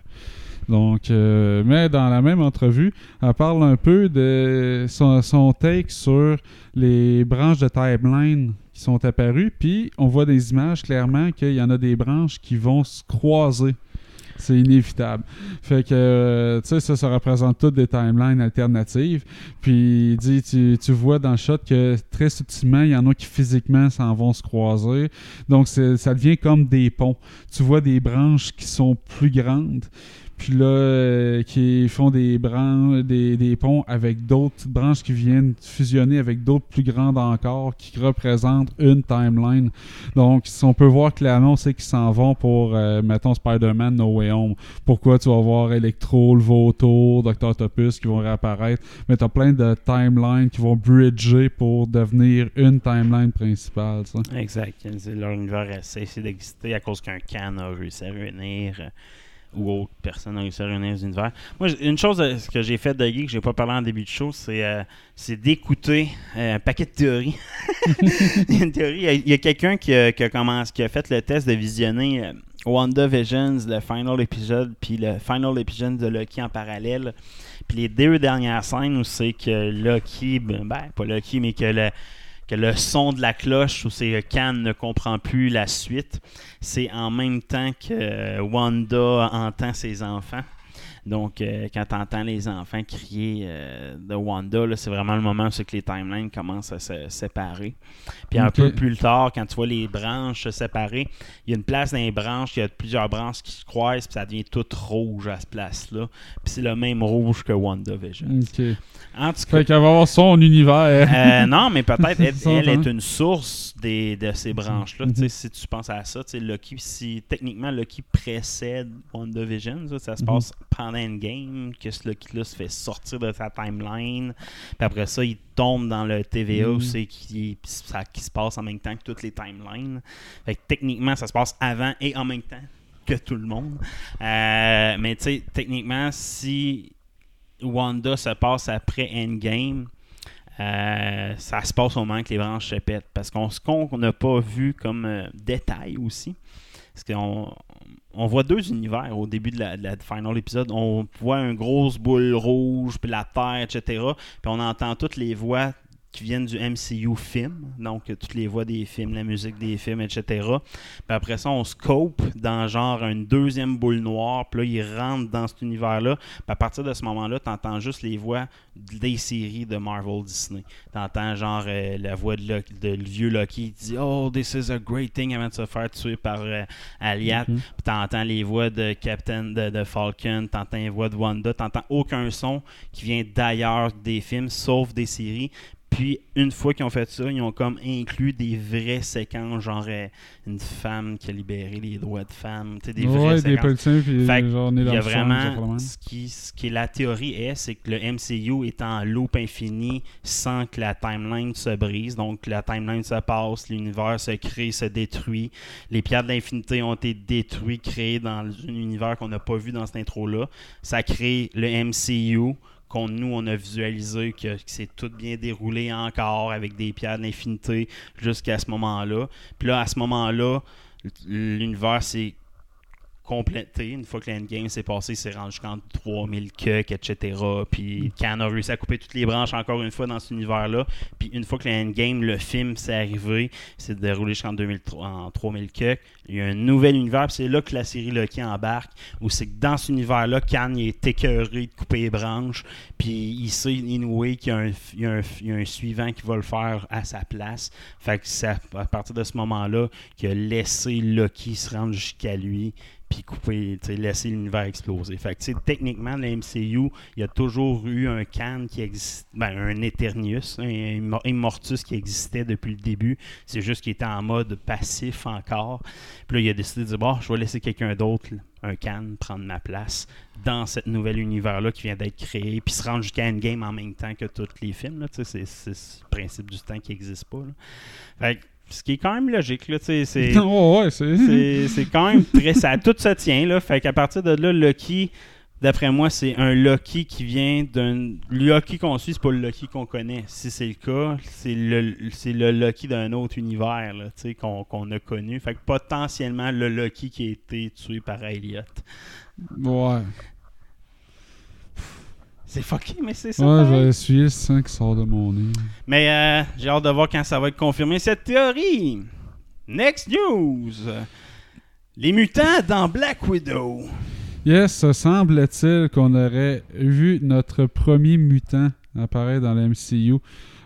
Donc, euh, mais dans la même entrevue, elle parle un peu de son, take sur les branches de timeline qui sont apparues, puis on voit des images clairement qu'il y en a des branches qui vont se croiser. C'est inévitable. Fait que, euh, ça, ça représente toutes des timelines alternatives. Puis, il dit, tu, tu vois dans le shot que très subtilement, il y en a qui physiquement s'en vont se croiser. Donc, ça devient comme des ponts. Tu vois des branches qui sont plus grandes. Puis là, euh, qui font des, branches, des, ponts avec d'autres branches qui viennent fusionner avec d'autres plus grandes encore, qui représentent une timeline. Donc, si on peut voir clairement, sait qu'ils s'en vont pour, euh, mettons, Spider-Man No Way Home. Pourquoi tu vas voir Electro, le Vautour, Dr. Octopus qui vont réapparaître? Mais tu as plein de timelines qui vont bridger pour devenir une timeline principale.
Exact. C'est- Leur univers cessé d'exister à cause qu'un can a réussi à réunir ou autre personne a réussi à réunir les univers. Moi, une chose euh, que j'ai fait de geek, que j'ai pas parlé en début de show, c'est euh, d'écouter euh, un paquet de théories. il y a une théorie, il y a- quelqu'un qui, qui a fait le test de visionner euh, le final épisode, puis le final épisode de Loki en parallèle. Puis les deux dernières scènes où c'est que Loki, ben, ben, pas Loki, mais que le, que le son de la cloche où c'est Khan ne comprend plus la suite, c'est en même temps que Wanda entend ses enfants. Donc, euh, quand tu entends les enfants crier euh, de Wanda, c'est vraiment le moment où que les timelines commencent à se séparer. Puis un peu plus tard, quand tu vois les branches se séparer, il y a une place dans les branches, il y a plusieurs branches qui se croisent, puis ça devient tout rouge à ce place-là. Puis c'est le même rouge que WandaVision.
Ok.
En tout cas,
Fait qu'elle va avoir son univers.
euh, non, mais peut-être elle, elle
hein.
est une source des, de ces branches-là.
Mhm.
Sais, Si tu penses à ça, Loki, si techniquement Loki précède WandaVision, ça, ça se
Mhm.
passe pendant Endgame, que ce Loki-là se fait sortir de sa timeline. Puis après ça, il tombe dans le TVA où c'est qui, ça, qui se passe en même temps que toutes les timelines. Fait que techniquement, ça se passe avant et en même temps que tout le monde. Euh, mais tu sais, techniquement, si Wanda se passe après Endgame, euh, ça se passe au moment que les branches se pètent. Parce qu'on ce qu'on n'a pas vu comme euh, détail aussi, parce qu'on on voit deux univers au début de la, final épisode. On voit une grosse boule rouge, puis la terre, etc. Puis on entend toutes les voix qui viennent du MCU film, donc euh, toutes les voix des films, la musique des films, etc. Puis après ça, on scope dans genre une deuxième boule noire, puis là, ils rentrent dans cet univers-là. Puis à partir de ce moment-là, tu entends juste les voix des séries de Marvel Disney. Tu entends genre euh, la voix de, Loki- de le vieux Loki qui dit Oh, this is a great thing avant de se faire tuer par euh, Aliat.
Mhm.
Puis t'entends les voix de Captain de, de Falcon, t'entends les voix de Wanda, t'entends aucun son qui vient d'ailleurs des films, sauf des séries. Puis une fois qu'ils ont fait ça, ils ont comme inclus des vraies séquences, genre euh, une femme qui a libéré les droits de femmes, tu sais, des vraies
ouais, des
séquences.
puis
Fait
genre,
Il y a vraiment ce qui, ce qui est la théorie est, c'est que le MCU est en loop infini sans que la timeline se brise. Donc la timeline se passe, l'univers se crée, se détruit. Les pierres de l'infinité ont été détruites, créées dans un univers qu'on n'a pas vu dans cette intro-là. Ça crée le MCU nous on a visualisé que, que c'est tout bien déroulé encore avec des pierres de l'infinité jusqu'à ce moment-là. Puis là, à ce moment-là, l'univers s'est complété. Une fois que l'endgame s'est passé, il s'est rendu jusqu'en 3000 cucks, etc. Puis Khan a réussi à couper toutes les branches encore une fois dans cet univers-là. Puis une fois que l'endgame, le film, s'est arrivé, c'est déroulé jusqu'en 2003 en 3000 cucks. Il y a un nouvel univers, puis c'est là que la série Loki embarque, où c'est que dans cet univers-là, Khan est écœuré de couper les branches, puis il sait, anyway, qu'il y y a un- il y a un suivant qui va le faire à sa place. Fait que c'est à, à partir de ce moment-là qu'il a laissé Loki se rendre jusqu'à lui, puis couper, laisser l'univers exploser. Fait que, techniquement, le MCU, il y a toujours eu un Khan qui existe, ben, un Eternius, un Immor- Immortus qui existait depuis le début. C'est juste qu'il était en mode passif encore. Puis là, il a décidé de dire, bon, je vais laisser quelqu'un d'autre, un Khan, prendre ma place dans cet nouvel univers-là qui vient d'être créé, puis se rendre jusqu'à Endgame en même temps que tous les films. Tu sais, c'est, le principe du temps qui n'existe pas. Fait que, ce qui est quand même logique, là, c'est...
Oh, ouais,
c'est. quand même très. Ça, tout se tient, là. Fait qu'à partir de là, Loki, d'après moi, c'est un Loki qui vient d'un. Loki qu'on suit, c'est pas le Loki qu'on connaît. Si c'est le cas, c'est le, c'est le Loki d'un autre univers, là, tu sais, qu'on a connu. Fait que potentiellement le Loki qui a été tué par Elliot.
Ouais.
C'est fucké, mais c'est ça.
Ouais, vais essuyer le sang qui sort de mon nez.
Mais euh, j'ai hâte de voir quand ça va être confirmé, cette théorie. Next news. Les mutants dans Black Widow.
Yes, semble-t-il qu'on aurait vu notre premier mutant apparaître dans la MCU.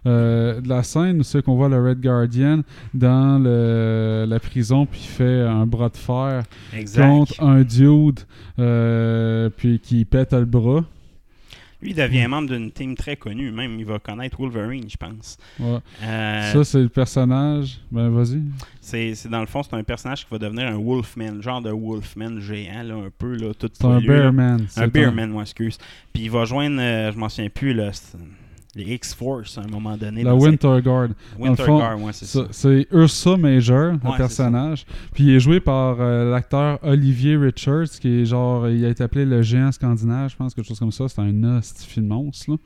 Euh, de la scène où c'est qu'on voit le Red Guardian dans le- la prison puis il fait un bras de fer
Exact.
contre un dude euh, puis qui pète le bras.
Lui, il devient membre d'une team très connue. Même, il va connaître Wolverine, je pense.
Ouais.
Euh,
Ça, c'est le personnage. Ben, vas-y.
c'est, c'est dans le fond, c'est un personnage qui va devenir un Wolfman, genre de Wolfman géant, là, un peu, là, tout
C'est un
poilu, là.
Bearman.
Un Bearman, moi, excuse. Puis il va joindre, euh, je m'en souviens plus, là, les X-Force à un moment donné.
La Winter Guard. Dans le
Winter
fond,
Guard, ouais, c'est ça.
C'est Ursa Major, le
Ouais,
personnage. Puis il est joué par euh, l'acteur Olivier Richards, qui est genre, il a été appelé le géant scandinave, je pense, quelque chose comme ça. C'est un hostie de monstre, là.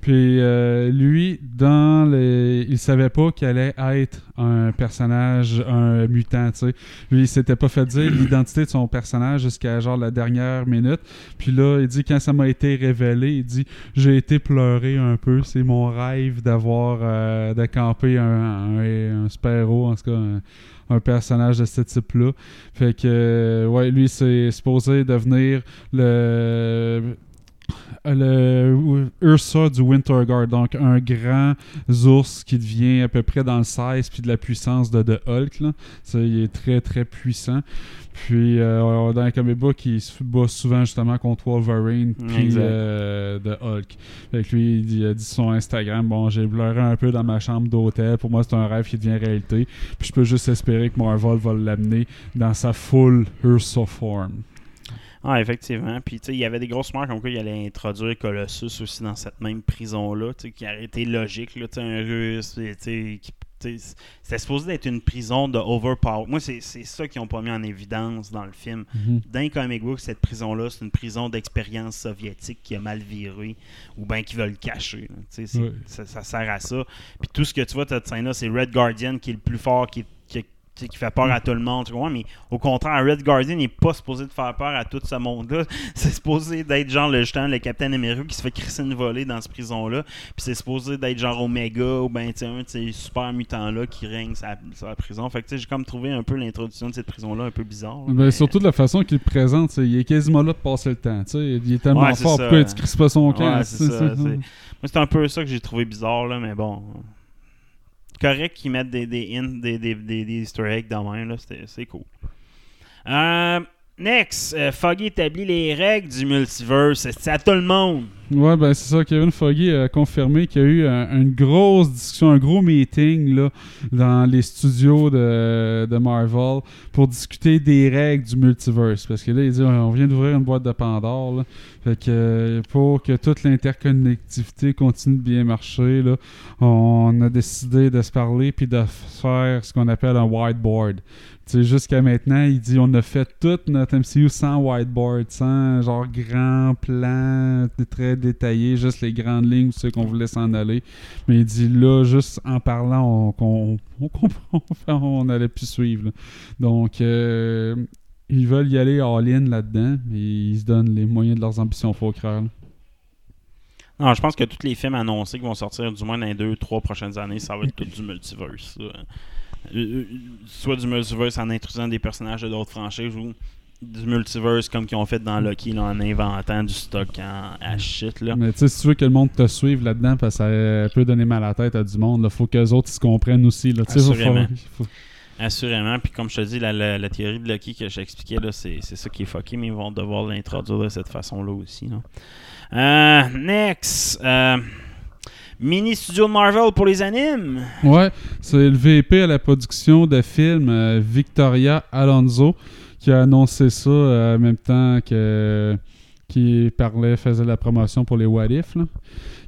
Puis euh, lui, dans les... il savait pas qu'il allait être un personnage, un mutant, tu sais. Lui, il s'était pas fait dire l'identité de son personnage jusqu'à genre la dernière minute. Puis là, il dit quand ça m'a été révélé, il dit j'ai été pleurer un peu. C'est mon rêve d'avoir euh, de camper un, un, un super-héros, en tout cas un, un personnage de ce type-là. Fait que, euh, ouais, lui, c'est supposé devenir le le Ursa du Winterguard, donc un grand ours qui devient à peu près dans le size puis de la puissance de, de Hulk. Là. Ça, il est très très puissant. Puis euh, dans les comic book, il se bat souvent justement contre Wolverine puis euh, de Hulk. Fait que lui, il a dit sur son Instagram Bon, j'ai pleuré un peu dans ma chambre d'hôtel. Pour moi, c'est un rêve qui devient réalité. Puis je peux juste espérer que Marvel va l'amener dans sa full Ursa form.
Ah, effectivement. Puis, tu sais, il y avait des grosses rumeurs comme quoi il allait introduire Colossus aussi dans cette même prison-là, tu sais, qui aurait été logique, là, tu sais, un russe, tu sais, qui- c'était supposé d'être une prison de overpower. Moi, c'est ça qu'ils n'ont pas mis en évidence dans le film.
Mhm.
Dans les comic books, cette prison-là, c'est une prison d'expérience soviétique qui a mal viré ou bien qui veulent le cacher.
Ouais.
ça, ça sert à ça. Puis tout ce que tu vois, cette scène-là, c'est Red Guardian qui est le plus fort, qui, qui fait peur à tout le monde. Tu comprends? Mais au contraire, Red Guardian n'est pas supposé de faire peur à tout ce monde-là. C'est supposé d'être genre le, justement, le Capitaine America qui se fait crisser une volée dans cette prison-là. Puis c'est supposé d'être genre Omega ou ben tu sais, un de ces super mutants-là qui règne sur la, sur la prison. Fait que tu sais, j'ai comme trouvé un peu l'introduction de cette prison-là un peu bizarre. là.
Ben,
Mais-
surtout de la façon qu'il présente, il est quasiment là pour passer le temps. Il est tellement
Ouais,
fort,
ça.
pourquoi pas son camp?
Ouais, c'est un peu ça que j'ai trouvé bizarre, là, mais bon. Correct qu'ils mettent des, des des, des, des, des easter eggs dans même, là, c'est cool. Euh, next, euh, Foggy établit les règles du multiverse. C'est à tout le monde.
Ouais, ben c'est ça. Kevin Foggy a confirmé qu'il y a eu un- une grosse discussion, un gros meeting là, dans les studios de, de Marvel pour discuter des règles du multiverse. Parce que là, il dit on vient d'ouvrir une boîte de Pandore. Là. Fait que euh, pour que toute l'interconnectivité continue de bien marcher, là, on a décidé de se parler puis de faire ce qu'on appelle un whiteboard. Jusqu'à maintenant, il dit on a fait tout notre MCU sans whiteboard, sans genre grand plan très détaillé, juste les grandes lignes, ce qu'on voulait s'en aller. Mais il dit là, juste en parlant, on, on comprend, on allait plus suivre. Donc, euh, ils veulent y aller all-in là-dedans, mais ils se donnent les moyens de leurs ambitions, faut croire.
Non, je pense que tous les films annoncés qui vont sortir, du moins dans les deux, trois prochaines années, ça va être tout du multiverse. Euh, euh, soit du multiverse en introduisant des personnages de d'autres franchises ou du multiverse comme qu'ils ont fait dans Loki là, en inventant du stock en à shit. Là.
Mais tu sais, si tu veux que le monde te suive là-dedans, parce que ça peut donner mal à la tête à du monde, il faut que les autres ils se comprennent aussi. Là. Faut-
Assurément.
faut-
Assurément. Puis comme je te dis, la, la- la théorie de Loki que j'expliquais, là, c'est, c'est ça qui est fucké, mais ils vont devoir l'introduire de cette façon-là aussi. là. Euh, next. euh, mini studio de Marvel pour les animes.
Ouais, c'est le VP à la production de films, euh, Victoria Alonso, qui a annoncé ça euh, en même temps que qui parlait, faisait la promotion pour les What. Là.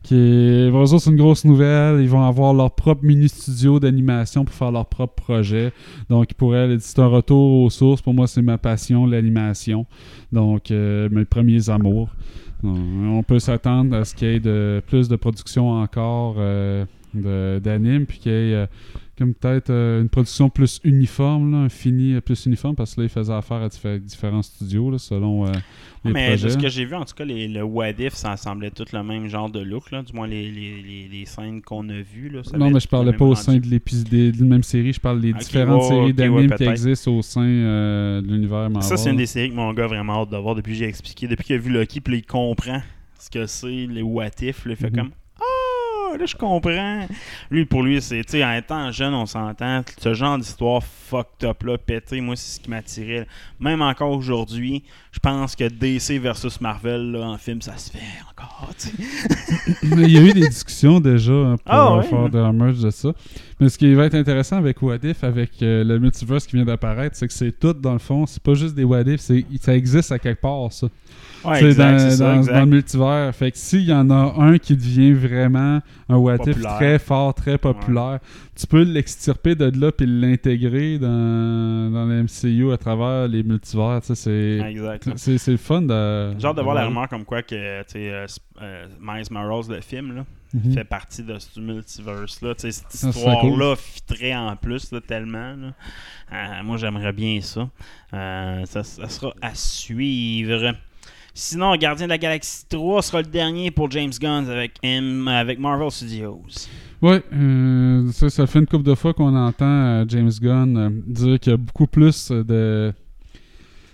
Qui c'est une grosse nouvelle. Ils vont avoir leur propre mini-studio d'animation pour faire leur propre projet. Donc, pour elle, c'est un retour aux sources. Pour moi, c'est ma passion, l'animation. Donc, euh, mes premiers amours. On peut s'attendre à ce qu'il y ait de, plus de production encore euh, de- d'anime, puis qu'il y ait euh, comme peut-être euh, une production plus uniforme, là, un fini euh, plus uniforme, parce que là, ils faisaient affaire à diffé- différents studios, là, selon euh, les
Mais de ce que j'ai vu, en tout cas, les, le What If, ça semblait tout le même genre de look. Là. Du moins, les, les, les, scènes qu'on a vues. Là, ça
Non, mais je
le
parlais pas au sein de l'épisode de la même série, je parle des différentes séries
ok, ouais,
d'animes qui existent au sein euh, de l'univers Marvel.
Ça, c'est une des séries que mon gars a vraiment hâte de voir depuis que j'ai expliqué. Depuis qu'il a vu Loki, puis il comprend ce que c'est, les What If. il fait
Mhm.
comme Ah, là, je comprends. Lui, pour lui, c'est, tu sais, en étant jeune, on s'entend. Ce genre d'histoire fucked up là, pété, moi, c'est ce qui m'attirait. Même encore aujourd'hui, je pense que DC versus Marvel, là, en film, ça se fait encore, tu sais.
Mais il y a eu des discussions déjà hein, pour
Ah
euh,
ouais,
faire de la merch de ça. Mais ce qui va être intéressant avec What If, avec euh, le multiverse qui vient d'apparaître, c'est que c'est tout dans le fond. C'est pas juste des What If, c'est- ça existe à quelque part, ça.
Ouais,
C'est
exact,
dans,
c'est ça,
dans-
exact.
dans le multivers. Fait que s'il y en a un qui devient vraiment un what if très fort, très populaire, tu peux l'extirper de là puis l'intégrer dans, dans le MCU à travers les multivers. C'est, le fun de.
Genre de voir la rumeur comme quoi que, euh, euh, Miles Morales, le film, là,
Mhm.
fait partie de ce multiverse-là. Cette
serait
histoire-là fitterait en plus là, tellement. là. Euh, moi, j'aimerais bien ça. Euh, ça. Ça sera à suivre. Sinon, Gardien de la Galaxie 3 sera le dernier pour James Gunn avec, M, avec Marvel Studios.
Ouais, euh, ça, ça fait une couple de fois qu'on entend euh, James Gunn euh, dire qu'il y a beaucoup plus de,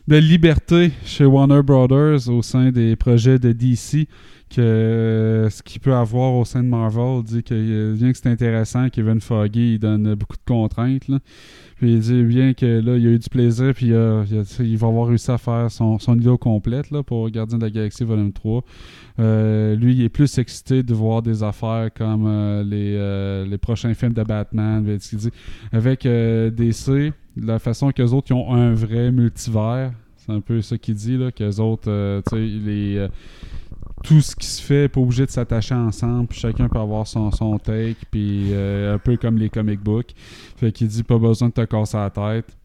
liberté chez Warner Brothers au sein des projets de DC que ce qu'il peut avoir au sein de Marvel. Dit que bien que c'est intéressant, Kevin il donne beaucoup de contraintes. Puis il dit bien que là, il a eu du plaisir, puis euh, il, va avoir réussi à faire son, son idée complète là, pour Gardien de la Galaxie Volume 3. Euh, lui, il est plus excité de voir des affaires comme euh, les, les prochains films de Batman. Il dit, Avec DC, la façon qu'eux autres ils ont un vrai multivers, c'est un peu ça qu'il dit, là, qu'eux autres, tu sais, les, tout ce qui se fait pas obligé de s'attacher ensemble, puis chacun peut avoir son, son take, puis euh, un peu comme les comic books. Fait qu'il dit pas besoin de te casser la tête.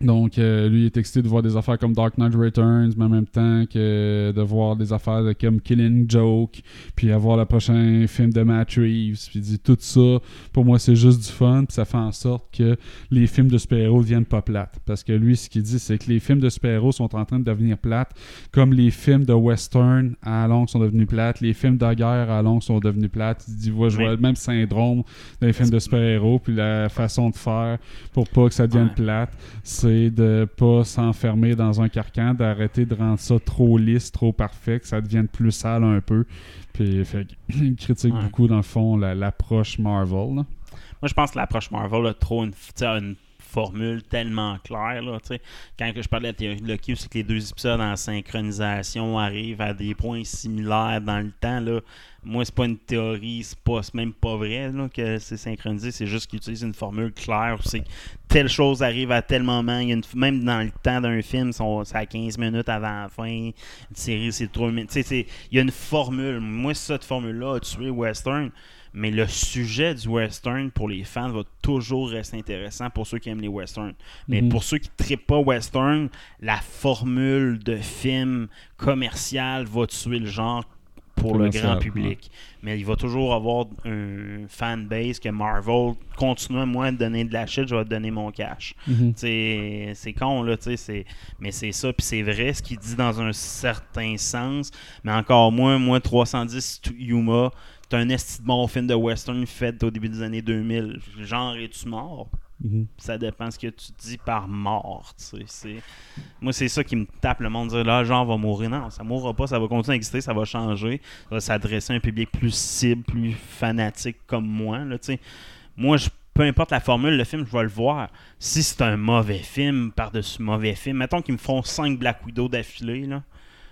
Donc, euh, lui, il est excité de voir des affaires comme Dark Knight Returns, mais en même temps que de voir des affaires de- comme Killing Joke, puis avoir le prochain film de Matt Reeves. Puis il dit tout ça, pour moi, c'est juste du fun, puis ça fait en sorte que les films de super-héros deviennent pas plates. Parce que lui, ce qu'il dit, c'est que les films de super-héros sont en train de devenir plates, comme les films de western à longue sont devenus plates, les films de guerre à longue sont devenus plates. Il dit, ouais, je vois le même syndrome dans les films de super-héros, puis la façon de faire pour pas que ça devienne plate, c'est de pas s'enfermer dans un carcan, d'arrêter de rendre ça trop lisse, trop parfait, que ça devienne plus sale un peu. Puis fait, il critique
Ouais.
beaucoup, dans le fond, la- l'approche Marvel. là.
Moi, je pense que l'approche Marvel a trop une formule tellement claire. Là. Quand je parlais de la théorie de Loki, c'est que les deux épisodes en synchronisation arrivent à des points similaires dans le temps. Là. Moi, c'est pas une théorie, c'est pas même pas vrai que c'est synchronisé, c'est juste qu'ils utilisent une formule claire c'est telle chose arrive à tel moment. Il y a une- même dans le temps d'un film, c'est à 15 minutes avant la fin. Une série, c'est 3 minutes. Il y a une formule. Moi, cette formule-là a tué Western. Mais le sujet du western pour les fans va toujours rester intéressant pour ceux qui aiment les westerns. Mais
Mhm.
pour ceux qui ne trippent pas western, la formule de film commercial va tuer le genre pour le grand public. Mais il va toujours avoir un fanbase que Marvel continue moi à te donner de la shit, je vais te donner mon cash.
Mhm.
C'est c'est con, là, tu sais, c'est- mais c'est ça, puis c'est vrai ce qu'il dit dans un certain sens, mais encore moins, moi, 310 tu- Yuma, c'est un esti de bon film de western fait au début des années 2000. Genre, es-tu mort?
Mhm.
Ça dépend ce que tu dis par mort, tu sais, c'est- Moi, c'est ça qui me tape, le monde dire, là, genre, va mourir. Non, ça mourra pas, ça va continuer à exister, ça va changer, ça va s'adresser à un public plus cible, plus fanatique comme moi, là, tu sais. Moi, je peu importe la formule, le film, je vais le voir. Si c'est un mauvais film par-dessus mauvais film, mettons qu'ils me font 5 Black Widow d'affilée, là,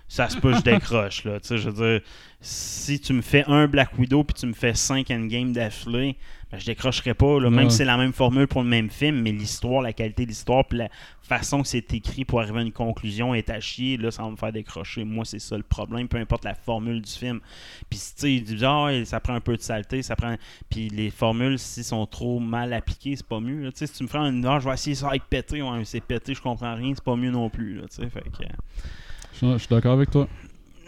ça se peut que je décroche. Là, Tu sais, je veux dire, si tu me fais un Black Widow puis tu me fais 5 Endgame d'affilée, ben, je décrocherai pas. Là,
Ouais.
Même si c'est la même formule pour le même film, mais l'histoire, la qualité de l'histoire puis la façon que c'est écrit pour arriver à une conclusion est à chier, là, ça va me faire décrocher. Moi, c'est ça le problème, peu importe la formule du film. Puis, tu sais, il dit, ah, ça prend un peu de saleté, ça prend. Puis, les formules, s'ils sont trop mal appliquées, c'est pas mieux. là. Tu sais, si tu me fais un. Ah, je vais essayer ça avec pété, ouais, mais c'est pété, je comprends rien, c'est pas mieux non plus. Là, fait que.
Je suis- d'accord avec toi.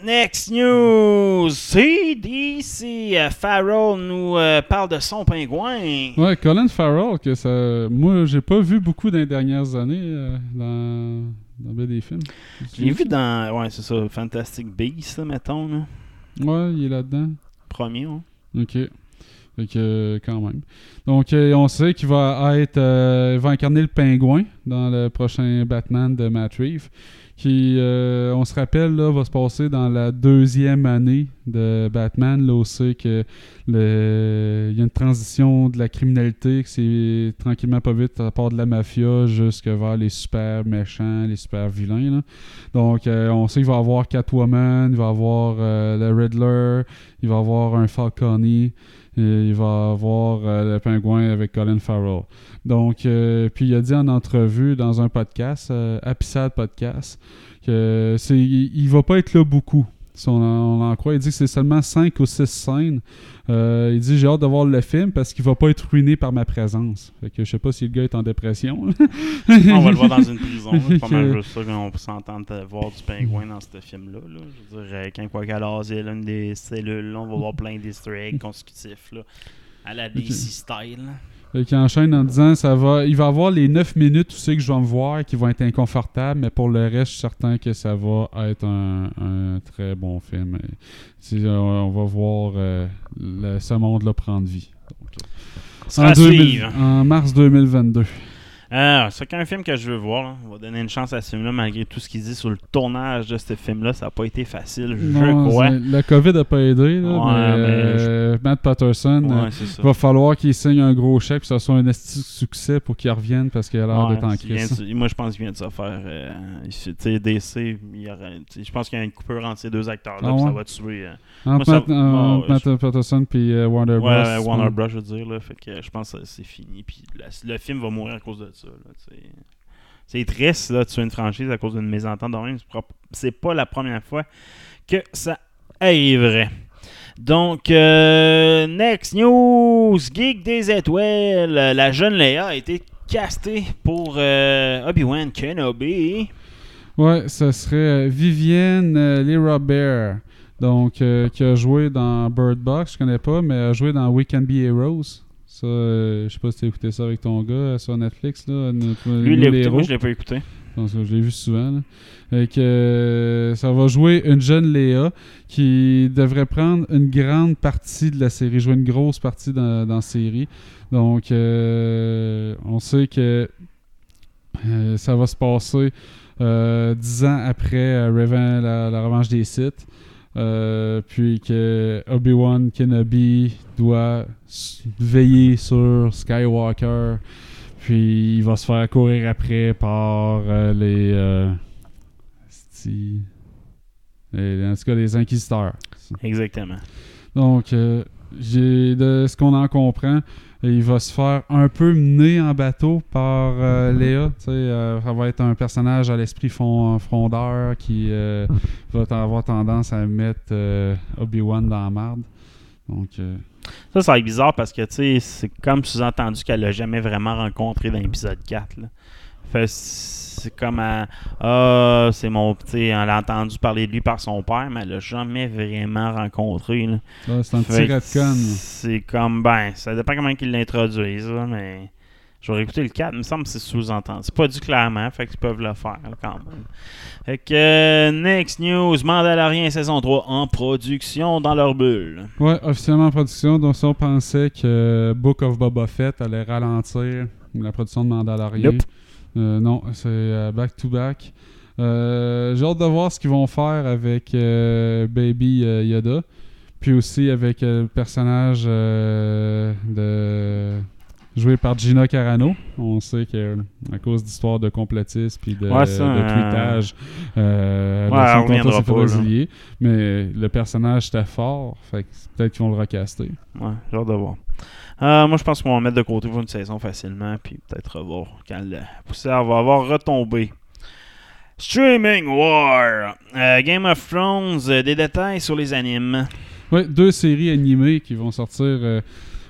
Next news! CDC euh, Farrell nous euh, parle de son pingouin.
Ouais, Colin Farrell, que ça. Moi, j'ai pas vu beaucoup dans les dernières années euh, dans, dans bien des films.
Je l'ai vu dans. Ouais, c'est ça, Fantastic Beasts, mettons. Là.
Ouais, il est là-dedans.
Premier, hein.
Ok. Fait que, euh, quand même. Donc, on sait qu'il va être. il va incarner le pingouin dans le prochain Batman de Matt Reeves. Qui, euh, on se rappelle, là, va se passer dans la deuxième année de Batman. Là, on sait que y a une transition de la criminalité, que c'est tranquillement pas vite, à part de la mafia, jusque vers les super méchants, les super vilains. là. Donc, euh, on sait qu'il va y avoir Catwoman, il va y avoir euh, le Riddler, il va y avoir un Falcone, il va avoir euh, le pingouin avec Colin Farrell. Donc, euh, puis il a dit en entrevue dans un podcast, euh, Apissade Podcast, que c'est, il, il va pas être là beaucoup. Si on en, on en croit, il dit que c'est seulement 5 ou 6 scènes. Euh, il dit j'ai hâte de voir le film parce qu'il va pas être ruiné par ma présence. Fait que je sais pas si le gars est en dépression.
On va le voir dans une prison. C'est pas mal juste ça qu'on de voir du pingouin dans ce film-là. là. Je veux dire, quand quoi qu'à l'asile, une des cellules, là, on va voir plein d'easter eggs consécutifs. Là, à la DC style.
Fait qu'il enchaîne en disant ça va, il va avoir les 9 minutes aussi que je vais me voir qui vont être inconfortables, mais pour le reste, je suis certain que ça va être un, un très bon film. Et euh, on va voir euh, le- ce monde-là prendre vie. Donc, en, 2000
suivre.
en mars 2022.
Ah, c'est qu'un film que je veux voir. là. On va donner une chance à ce film-là, malgré tout ce qu'il dit sur le tournage de ce film-là. Ça n'a pas été facile, je crois.
La COVID n'a pas aidé, là,
Ouais,
mais,
mais
euh, Matt Patterson,
Ouais,
euh,
ça.
il va falloir qu'il signe un gros chèque, que ce soit un esti succès pour qu'il revienne parce qu'il a l'air
Ouais,
d'être en
il
crise.
de- moi, je pense qu'il vient de se faire. euh, il tu sais, DC, il je pense qu'il y a une coupure entre ces deux acteurs-là,
Ah
ça va tuer. euh,
Entre
moi, ça-
Matt, euh, Matt Patterson et euh, Warner Bros.
Ouais, Warner. Bros, je veux dire. Là, fait que je pense que c'est fini. Puis le film va mourir à cause de ça. C'est triste là, de tuer une franchise à cause d'une mésentente. C'est pas- la première fois que ça arriverait. Donc, euh, next news, Geek des étoiles. La jeune Léa a été castée pour euh, Obi-Wan Kenobi.
Ouais, ce serait euh, Vivienne Lee Robert. Donc, qui a joué dans Bird Box, je connais pas, mais a joué dans We Can Be Heroes. Ça, euh, je sais pas si t'as écouté ça avec ton gars euh, sur Netflix, là.
Lui, il l'a écouté, moi je l'ai pas écouté.
Donc, je l'ai vu souvent. Là. Et que euh, ça va jouer une jeune Léa qui devrait prendre une grande partie de la série, jouer une grosse partie dans, dans la série. Donc, euh, on sait que euh, ça va se passer dix ans après la, la revanche des Sith. Euh, puis que Obi-Wan Kenobi doit veiller sur Skywalker. Puis il va se faire courir après par euh, les, euh, les- En tout cas, les inquisiteurs.
Exactement.
Donc, de ce qu'on en comprend, il va se faire un peu mener en bateau par euh, Léa. Tu sais, euh, ça va être un personnage à l'esprit fond- frondeur qui euh, va avoir tendance à mettre euh, Obi-Wan dans la marde. Donc, euh,
Ça, ça va être bizarre parce que, c'est comme sous-entendu qu'elle l'a jamais vraiment rencontré dans l'épisode 4. Là. Fait c'est comme à, ah, c'est mon, tu sais, elle a entendu parler de lui par son père, mais elle l'a jamais vraiment rencontré.
C'est un
Fait
petit retcon.
C'est comme, ben, ça dépend comment ils l'introduisent, mais j'aurais écouté le 4, il me semble que c'est sous-entendu. C'est pas dit clairement, fait qu'ils peuvent le faire quand même. Fait que, euh, next news, Mandalorian saison 3 en production dans leur bulle.
Ouais, officiellement en production. Donc, si on pensait que Book of Boba Fett allait ralentir la production de Mandalorian,
Nope.
Euh, non, c'est euh, back-to-back. Euh, J'ai hâte de voir ce qu'ils vont faire avec euh, Baby euh, Yoda. Puis aussi avec euh, le personnage euh, de joué par Gina Carano. On sait que à cause d'histoires de complotisme puis de,
Ouais, ça,
de
euh,
tweetage, euh,
Ouais,
contrat s'est
là.
résilier. Mais le personnage était fort, fait peut-être qu'ils vont le recaster.
Ouais, j'ai hâte de voir. Euh, moi, je pense qu'on va mettre de côté pour une saison facilement, puis peut-être revoir quand la poussière va avoir retombé. Streaming War. Euh, Game of Thrones, euh, des détails sur les animes.
Ouais, deux séries animées qui vont sortir.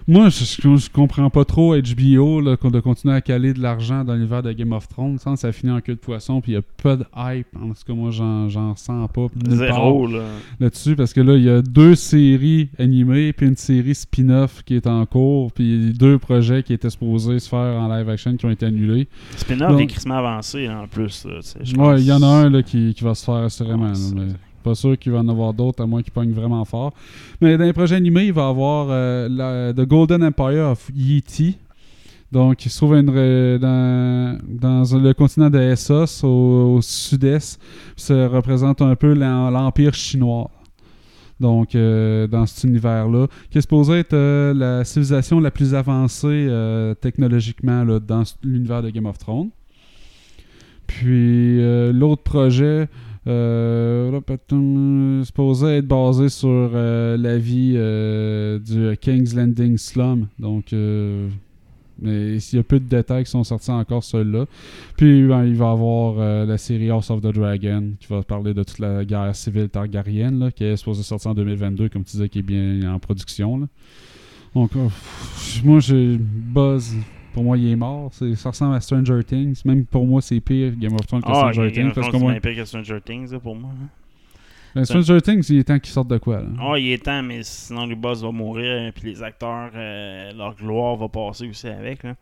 Moi, je, je, je comprends pas trop HBO là, qu'on- de continuer à caler de l'argent dans l'univers de Game of Thrones. Sans ça finit en queue de poisson, puis il y a pas de hype. En tout cas, moi, j'en ressens pas.
Zéro, là.
Là-dessus, parce que là, il y a deux séries animées, puis une série spin-off qui est en cours, puis deux projets qui étaient supposés se faire en live action qui ont été annulés.
Spin-off est crissement avancé en plus. là,
Ouais, il y en a un là, qui, qui va se faire assurément.
Ouais,
pas sûr qu'il va en avoir d'autres, à moins qu'il pogne vraiment fort. Mais dans les projets animés, il va avoir euh, The Golden Empire of Yeti. Donc, il se trouve dans, le continent de Essos, au, sud-est. Ça représente un peu l'em- l'Empire chinois. Donc, euh, dans cet univers-là, qui est supposé être euh, la civilisation la plus avancée technologiquement dans l'univers de Game of Thrones. Puis l'autre projet, euh, patum, supposé être basé sur euh, la vie euh, du King's Landing Slum. Donc, euh, Mais il y a peu de détails qui sont sortis encore, ceux-là. Puis ben, il va y avoir euh, la série House of the Dragon, qui va parler de toute la guerre civile targarienne, là, qui est supposée sortir en 2022, comme tu disais, qui est bien en production. Là. Donc, euh, pff, moi, j'ai buzz. Pour moi, il est mort. Ça ressemble à Stranger Things. Même pour moi, c'est pire Game of Thrones que
Ah,
Stranger Things. Parce que
c'est
moi,
pire que Stranger Things, là, pour moi. hein.
ben, Stranger Things, il est temps qu'ils sortent de quoi. Là.
Ah, il est temps, mais sinon le boss va mourir, puis les acteurs, euh, leur gloire va passer aussi avec. Là.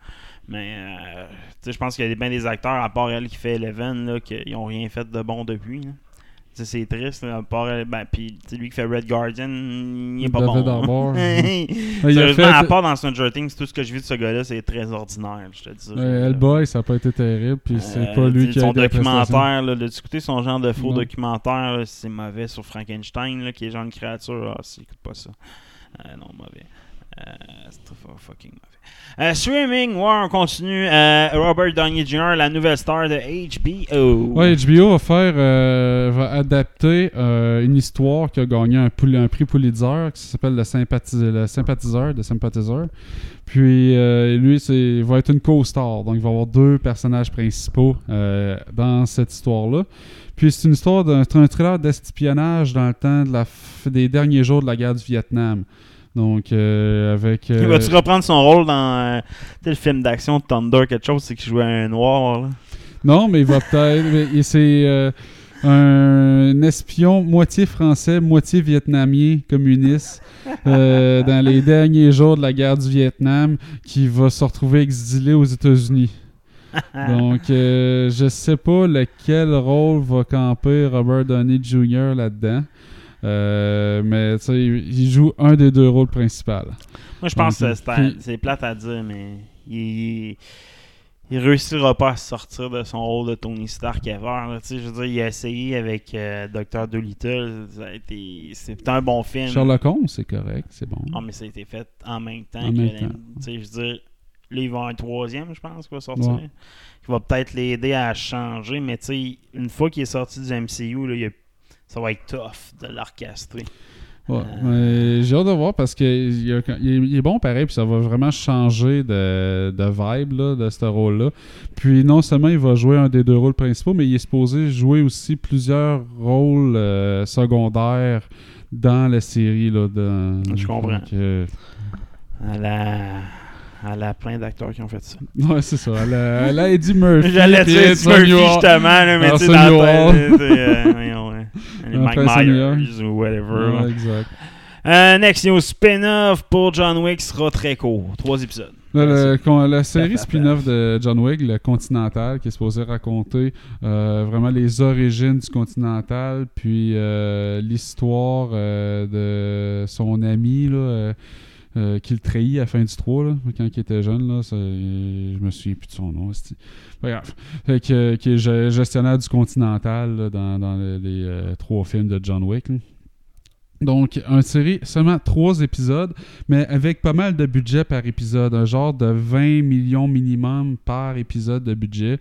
Mais, euh, je pense qu'il y a bien des acteurs, à part elle qui fait Eleven, là, qui n'ont rien fait de bon depuis. là. C'est triste, là, à part elle, ben, puis lui qui fait Red Guardian, il est pas
David
bon.
Il
Sérieusement,
fait-
à part dans Stranger Things, tout ce que j'ai vu de ce gars-là, c'est très ordinaire, je te dis. ça.
Ouais, Hellboy, ça n'a pas été terrible. Puis c'est
Euh,
pas lui qui a
son documentaire, là, de discuter son genre de faux
Non.
documentaire, c'est mauvais sur Frankenstein, là, qui est genre une créature. Ah, si, écoute pas ça. Euh, non, mauvais. Euh, c'est fucking mauvais. Euh, streaming, ouais, on continue. Euh, Robert Downey Jr., la nouvelle star de HBO.
Ouais, HBO va faire, euh, va adapter euh, une histoire qui a gagné un, un prix Pulitzer qui s'appelle le, Sympathis- le sympathiseur, de sympathiseur. Puis lui, c'est va être une co-star, donc il va avoir deux personnages principaux dans cette histoire-là. Puis c'est une histoire d'un thriller d'espionnage dans le temps des derniers jours de la guerre du Vietnam. Donc euh, avec. euh,
Il va-tu reprendre son rôle dans euh, le film d'action de Thunder, quelque chose, c'est qu'il jouait un noir, là?
Non, mais il va peut-être. C'est euh, un espion moitié français, moitié vietnamien communiste euh, dans les derniers jours de la guerre du Vietnam qui va se retrouver exilé aux États-Unis. Donc, euh, je sais pas lequel rôle va camper Robert Downey Jr. là-dedans. Euh, mais tu sais, il joue un des deux rôles principaux.
Moi, je pense
Donc,
que c'est plate à dire, mais il, il réussira pas à sortir de son rôle de Tony Stark ever. là. Tu sais, je veux dire, il a essayé avec euh, Dr. Dolittle. Ça a été- C'est un bon film.
Sherlock Holmes, c'est correct, c'est bon.
Ah, mais ça a été fait en même temps.
En
que
même temps.
Tu sais, je veux dire, là, il va avoir un troisième, je pense, qui va sortir.
Ouais.
Qui va peut-être l'aider à changer, mais tu sais, une fois qu'il est sorti du MCU, là, il a- ça va être tough de l'orchestrer.
Ouais, mais j'ai hâte de voir parce qu'il il est, est bon pareil, puis ça va vraiment changer de, de vibe là, de ce rôle-là. Puis non seulement il va jouer un des deux rôles principaux, mais il est supposé jouer aussi plusieurs rôles euh, secondaires dans la série. Là,
Je comprends.
Donc, euh,
À la... à la plein d'acteurs qui ont fait ça.
ouais, c'est ça. Elle a, Eddie Murphy.
J'allais dire
Anthony
Murphy justement, là, mais tu sais, dans la tête, Mike Myers ou whatever.
Ouais,
là.
exact.
Euh, next news, spin-off pour John Wick sera très court. Trois épisodes.
Le- la série spin-off de John Wick, le Continental, qui est supposé raconter euh, vraiment les origines du Continental, puis euh, l'histoire euh, de son ami là, euh, euh, qui le trahit à fin du 3, là, quand il était jeune. Là, je me souviens plus de son nom. Pas grave. Fait que- qui est ge- gestionnaire du Continental dans, dans le- les euh, trois films de John Wick. Donc, une série, seulement trois épisodes, mais avec pas mal de budget par épisode. Un genre de 20 millions minimum par épisode de budget.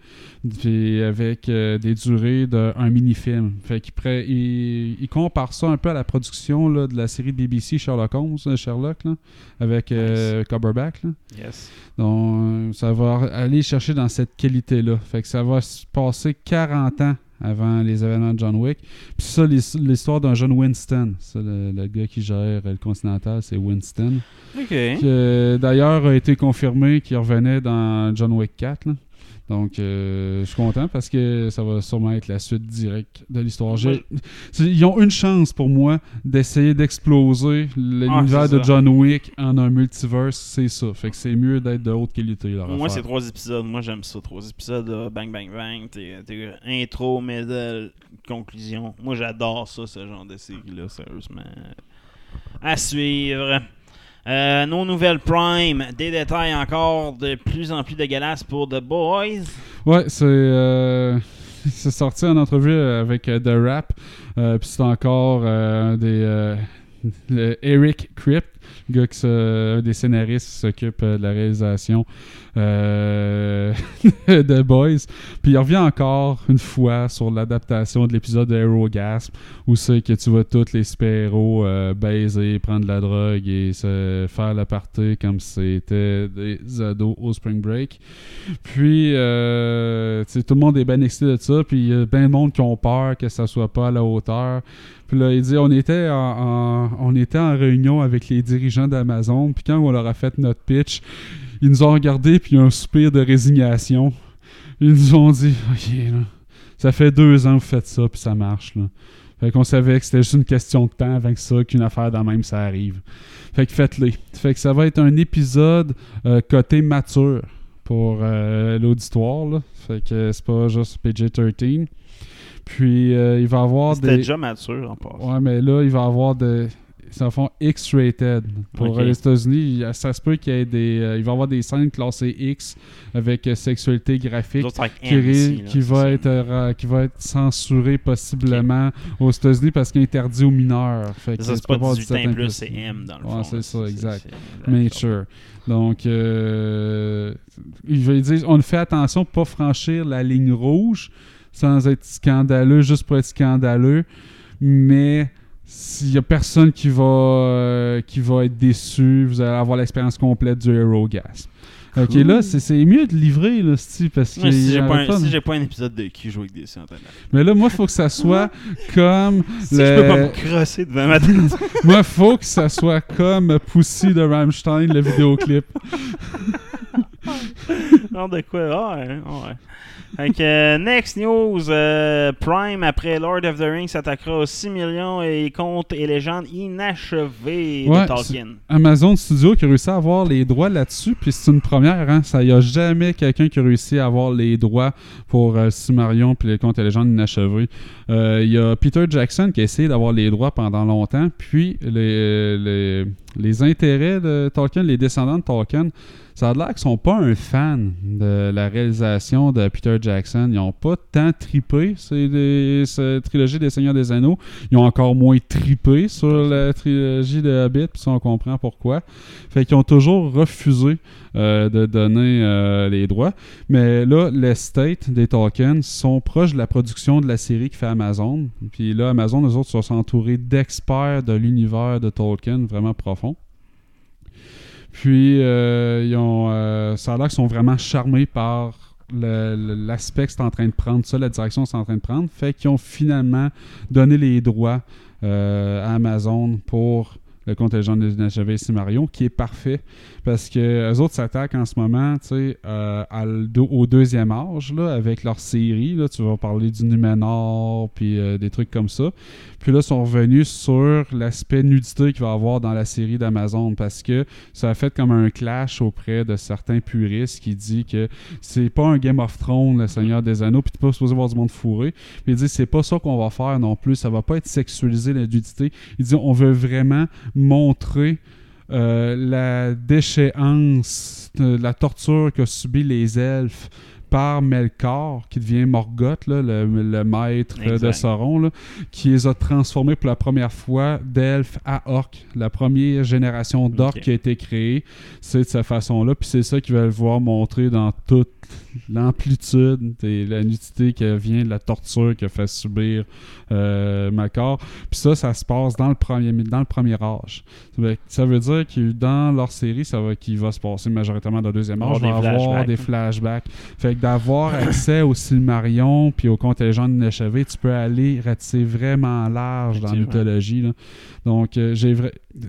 Puis avec euh, des durées d'un mini-film. Fait qu'il il, il compare ça un peu à la production là, de la série BBC Sherlock Holmes, euh, Sherlock, là, avec euh, Cumberbatch. là.
Yes.
Donc, ça va aller chercher dans cette qualité-là. Fait que ça va se passer 40 ans avant les événements de John Wick. Puis ça, l'his- l'histoire d'un jeune Winston. Ça, le, le gars qui gère le Continental, c'est Winston.
Ok.
Qui, euh, D'ailleurs, a été confirmé qu'il revenait dans John Wick 4. là. Donc, euh, je suis content parce que ça va sûrement être la suite directe de l'histoire. Ils ont une chance pour moi d'essayer d'exploser l'univers
Ah,
de. John Wick en un multiverse, c'est ça. Fait que c'est mieux d'être de haute qualité. leur
Moi, c'est trois épisodes. Moi, j'aime ça. Trois épisodes, là, bang, bang, bang. T'es intro, middle, conclusion. Moi, j'adore ça, ce genre de série-là, sérieusement. À suivre. Euh, nos nouvelles Prime. Des détails encore de plus en plus dégueulasses pour The Boys.
Ouais, c'est euh, c'est sorti en entrevue avec euh, The Rap. Euh, Puis c'est encore euh, des euh, Eric Crypt gars qui un des scénaristes s'occupe euh, de la réalisation euh, de Boys. Puis il revient encore une fois sur l'adaptation de l'épisode de Aerogasm où c'est que tu vois tous les super-héros euh, baiser, prendre la drogue et se faire la party comme c'était des ados au Spring Break. Puis, euh, tout le monde est bien excité de ça. Puis, il y a bien de monde qui ont peur que ça soit pas à la hauteur. Puis là, il dit on était en, réunion avec les dirigeants d'Amazon. Puis quand on leur a fait notre pitch, ils nous ont regardé. Puis un soupir de résignation. Ils nous ont dit Ok, ça fait deux ans que vous faites ça. Puis ça marche. Fait qu'on savait que c'était juste une question de temps avec ça, qu'une affaire de même, ça arrive. Fait que faites-les. Fait que ça va être un épisode euh, côté mature pour euh, l'auditoire. Fait que c'est pas juste PG-13. Puis euh, il va y avoir
C'était
des.
déjà mature en passant.
Ouais, mais là, il va y avoir des. Ils en font X-rated. Pour euh, les États-Unis, ça se peut qu'il y ait des. euh, il va y avoir des scènes classées X avec euh, sexualité graphique
autres, avec
qui,
M
ri-
ici, là,
qui va
ça.
être, euh, qui va être censuré possiblement aux États-Unis parce qu'il est interdit aux mineurs. Fait que
Ça, c'est pas
avoir
18 ans
17
et plus, c'est M dans le
Ouais,
fond.
c'est ça, exact. Nature. Donc, euh, il va dire on fait attention pour pas franchir la ligne rouge sans être scandaleux, juste pour être scandaleux. Mais s'il y a personne qui va, euh, qui va être déçu, vous allez avoir l'expérience complète du Hero Gas. Ok,
Cool.
là, c'est c'est mieux de livrer, là, c'ti, parce que.
Si j'ai pas,
pas,
si
mais-
j'ai pas un épisode de qui joue avec des centaines
Mais là, moi, il faut que ça soit comme.
Si
le-
je peux pas me crosser devant ma télé.
Moi, faut que ça soit comme Pussy de Rammstein, le vidéoclip.
Non, de quoi? Ah, ouais, ouais. Fait que, euh, next news, euh, Prime, après Lord of the Rings, s'attaquera aux 6 millions et contes et légendes inachevées
Ouais,
de Tolkien.
Amazon Studio qui a réussi à avoir les droits là-dessus, puis c'est une première, hein. Ça y a jamais quelqu'un qui a réussi à avoir les droits pour euh, Silmarillion puis les contes et légendes inachevés. Euh, Il y a Peter Jackson qui a essayé d'avoir les droits pendant longtemps, puis les, les, les intérêts de Tolkien, les descendants de Tolkien, ça a l'air qu'ils sont pas un fan de la réalisation de Peter Jackson. Ils ont pas tant tripé des, cette trilogie des Seigneurs des Anneaux. Ils ont encore moins tripé sur la trilogie de Hobbit, puis on comprend pourquoi. Fait qu'ils ont toujours refusé euh, de donner euh, les droits. Mais là, l'estate des Tolkien sont proches de la production de la série qui fait Amazon. Puis là, Amazon, eux autres, sont entourés d'experts de l'univers de Tolkien vraiment profond. Puis, euh, ils ont, ça a l'air qu'ils sont vraiment charmés par l'aspect que c'est en train de prendre, ça, la direction que c'est en train de prendre. Fait qu'ils ont finalement donné les droits euh, à Amazon pour le gens de inachevé Silmarillion, qui est parfait parce que les autres s'attaquent en ce moment euh, au deuxième âge là, avec leur série. Là, tu vas parler du Numénor puis euh, des trucs comme ça. Puis là, ils sont revenus sur l'aspect nudité qu'il va y avoir dans la série d'Amazon parce que ça a fait comme un clash auprès de certains puristes qui dit que c'est pas un Game of Thrones, le Seigneur des Anneaux, puis t'es pas supposé voir du monde fourré. Puis il dit c'est pas ça qu'on va faire non plus, ça va pas être sexualiser la nudité. Il dit on veut vraiment montrer euh, la déchéance, de la torture que subi les elfes par Melkor, qui devient Morgoth, là, le, le maître euh, de. Sauron, là, qui les a transformés pour la première fois d'elfes à orques. La première génération d'orques qui a été créée, c'est de cette façon-là. Puis c'est ça qu'ils veulent voir montrer dans toute l'amplitude et la nudité qui vient de la torture que fait subir euh, Melkor. Puis ça, ça se passe dans le premier, dans le premier âge. Ça veut- dire que dans leur série, ça va, qu'il va se passer majoritairement dans le deuxième âge. Il va avoir
flashbacks.
des flashbacks. Fait que d'avoir accès au Silmarion puis au contingent inachevé, tu peux aller ratisser vraiment large dans la mythologie. là. Donc, euh, j'ai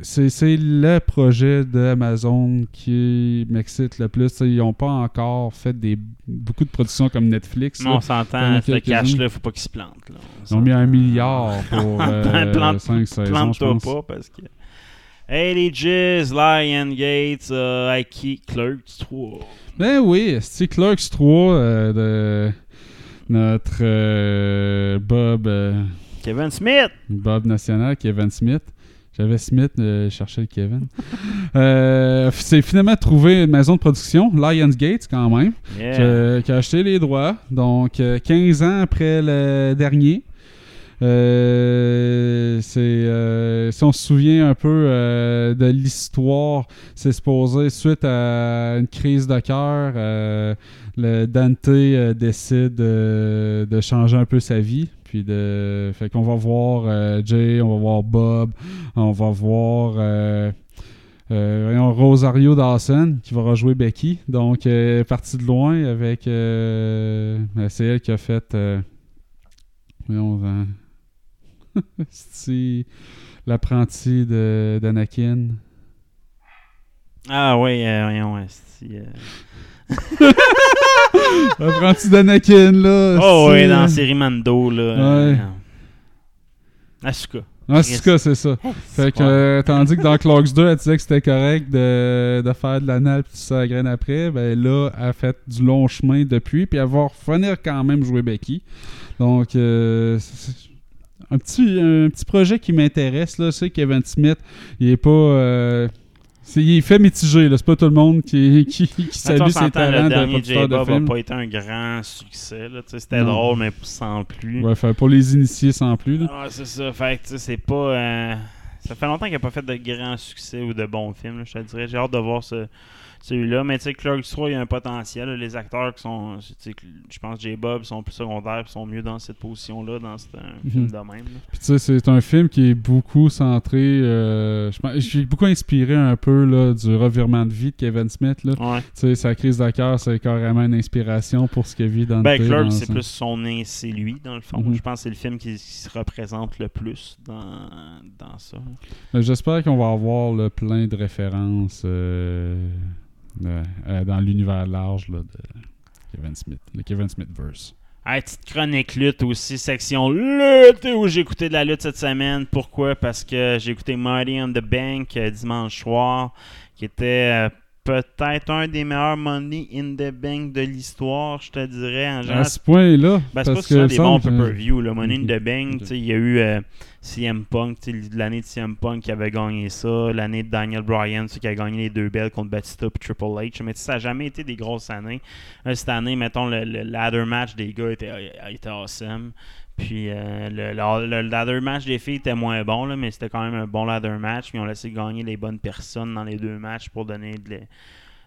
c'est le projet d'Amazon qui m'excite le plus. T'sais, ils n'ont pas encore fait des beaucoup de productions comme Netflix.
Non, on s'entend, ce cash-là, faut pas qu'il se plante. Là. On
Ils ont mis un milliard pour euh,
Plante-
5 saisons,
Plante-toi pas parce que. Hey les Jizz, Lion Gates, euh, Aki, Clerks 3.
Ben oui, c'est Clerks 3 euh, de notre Bob,
Kevin Smith!
Bob National, Kevin Smith. J'avais Smith, euh, je cherchais le Kevin. Euh, c'est finalement trouvé une maison de production, Lionsgate quand même,
Yeah.
qui, a- qui a acheté les droits. Donc, euh, 15 ans après le dernier. Euh, c'est, euh, si on se souvient un peu euh, de l'histoire, c'est supposé suite à une crise de cœur, euh, le Dante euh, décide euh, de changer un peu sa vie. Puis de, fait qu'on va voir euh, Jay, on va voir Bob, on va voir euh, euh, Rosario Dawson qui va rejouer Becky. Donc, euh, partie de loin avec. ben, c'est elle qui a fait. L'apprenti d'Anakin?
Ah euh, voyons, esti,
l'apprenti d'Anakin, là?
Oh
c'est-
ouais, dans la série Mando, là.
Ouais.
Asuka.
Ah, c'est ça, c'est. Fait que, euh, tandis que dans Clocks 2, elle disait que c'était correct de, de faire de l'anal puis tout ça à graine après, ben là, elle a fait du long chemin depuis, puis elle va revenir quand même jouer Becky. Donc, euh, c'est- c'est un petit, un petit projet qui m'intéresse, là. Que Kevin Smith, il est pas... euh, c'est- il est fait mitigé, là. C'est pas tout le monde qui, qui, qui salue ses talents
le
de
dernier
producteur de
n'a
film.
pas été un grand succès. là, tu sais, C'était
Non.
drôle, mais sans plus.
Ouais, fait, pour les initiés sans plus, là.
Ah, c'est ça. Fait que, tu sais, c'est pas. euh, Ça fait longtemps qu'il n'a pas fait de grands succès ou de bons films, là, je te dirais. J'ai hâte de voir ce- celui-là. Mais tu sais, Clerks 3, il y a un potentiel. là. Les acteurs qui sont. tu sais, que- Je pense que J-Bob sont plus secondaires sont mieux dans cette position-là, dans ce- un
Mhm.
film de même.
Puis tu sais, c'est un film qui est beaucoup centré. euh, je J'ai beaucoup inspiré un peu là, du revirement de vie de Kevin Smith. Là.
Ouais.
Tu sais, sa crise de cœur, c'est carrément une inspiration pour ce qu'il vit dans
Ben,
le
Clerks, c'est plus son c'est lui, dans le fond.
Mhm.
Je pense que c'est le film qui, qui se représente le plus dans, dans ça.
J'espère qu'on va avoir là, plein de références euh, euh, dans l'univers large de Kevin Smith, le Kevin Smith verse.
Hey, petite chronique lutte aussi, section lutte, où j'ai écouté de la lutte cette semaine. Pourquoi? Parce que j'ai écouté Money on the Bank euh, dimanche soir, qui était euh, peut-être un des meilleurs Money in the Bank de l'histoire, je te dirais. En
À ce point-là,
ben, c'est pas
que
des bons pay-per-view. Le Money in
Mhm.
the Bank, tu sais, il y a eu euh, CM Punk, l'année de CM Punk qui avait gagné ça, l'année de Daniel Bryan qui a gagné les deux belts contre Batista et Triple H. Mais ça n'a jamais été des grosses années. Là, cette année, mettons, le, le ladder match des gars était, était awesome. Puis euh, le, le- le ladder match des filles était moins bon, là, mais c'était quand même un bon ladder match. Puis ont laissé gagner les bonnes personnes dans les deux matchs pour donner de la-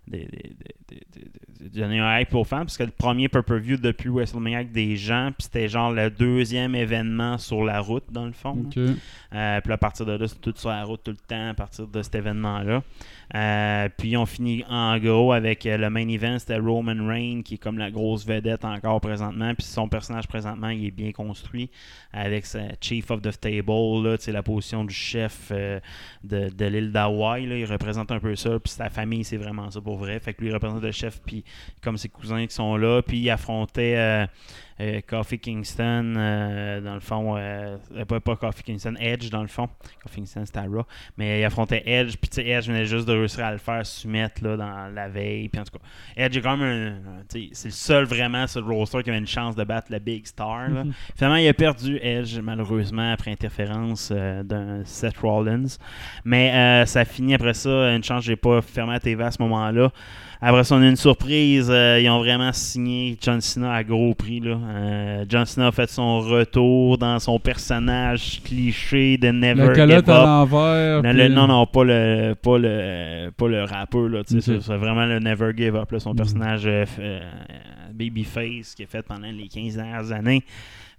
des- des- des- des- des- des- donner un hype aux fans parce que le premier pay-per-view depuis WrestleMania avec des gens puis c'était genre le deuxième événement sur la route dans le fond euh, puis à partir de là, c'est tout sur la route tout le temps à partir de cet événement-là. Euh, puis on finit en gros avec euh, le main event, c'était Roman Reigns qui est comme la grosse vedette encore présentement. Puis son personnage présentement, il est bien construit avec sa Chief of the Table, là, la position du chef euh, de, de l'île d'Hawaï. Il représente un peu ça. Puis sa famille, c'est vraiment ça pour vrai. Fait que lui, il représente le chef, puis comme ses cousins qui sont là. Puis il affrontait. Euh, Kofi Kingston, euh, dans le fond, euh, pas, pas Kofi Kingston, Edge, dans le fond. Kofi Kingston, c'était Raw. Mais il affrontait Edge, puis Edge venait juste de réussir à le faire soumettre là, dans la veille. Puis en tout cas, Edge est quand même un. C'est le seul vraiment sur le roster qui avait une chance de battre le Big Star. là. Finalement, il a perdu Edge, malheureusement, après interférence d'un Seth Rollins. Mais euh, ça finit après ça. Une chance, j'ai pas fermé la TV à ce moment-là. Après ça, on a une surprise. euh, ils ont vraiment signé John Cena à gros prix. Là. Euh, John Cena a fait son retour dans son personnage cliché de Never Give
à
Up.
l'envers.
Non,
puis-
le- non, non, pas le, pas le, pas le rappeur. Là, c'est, vraiment le Never Give Up. Là, son
Mhm.
personnage euh, euh, Babyface qui est fait pendant les 15 dernières années.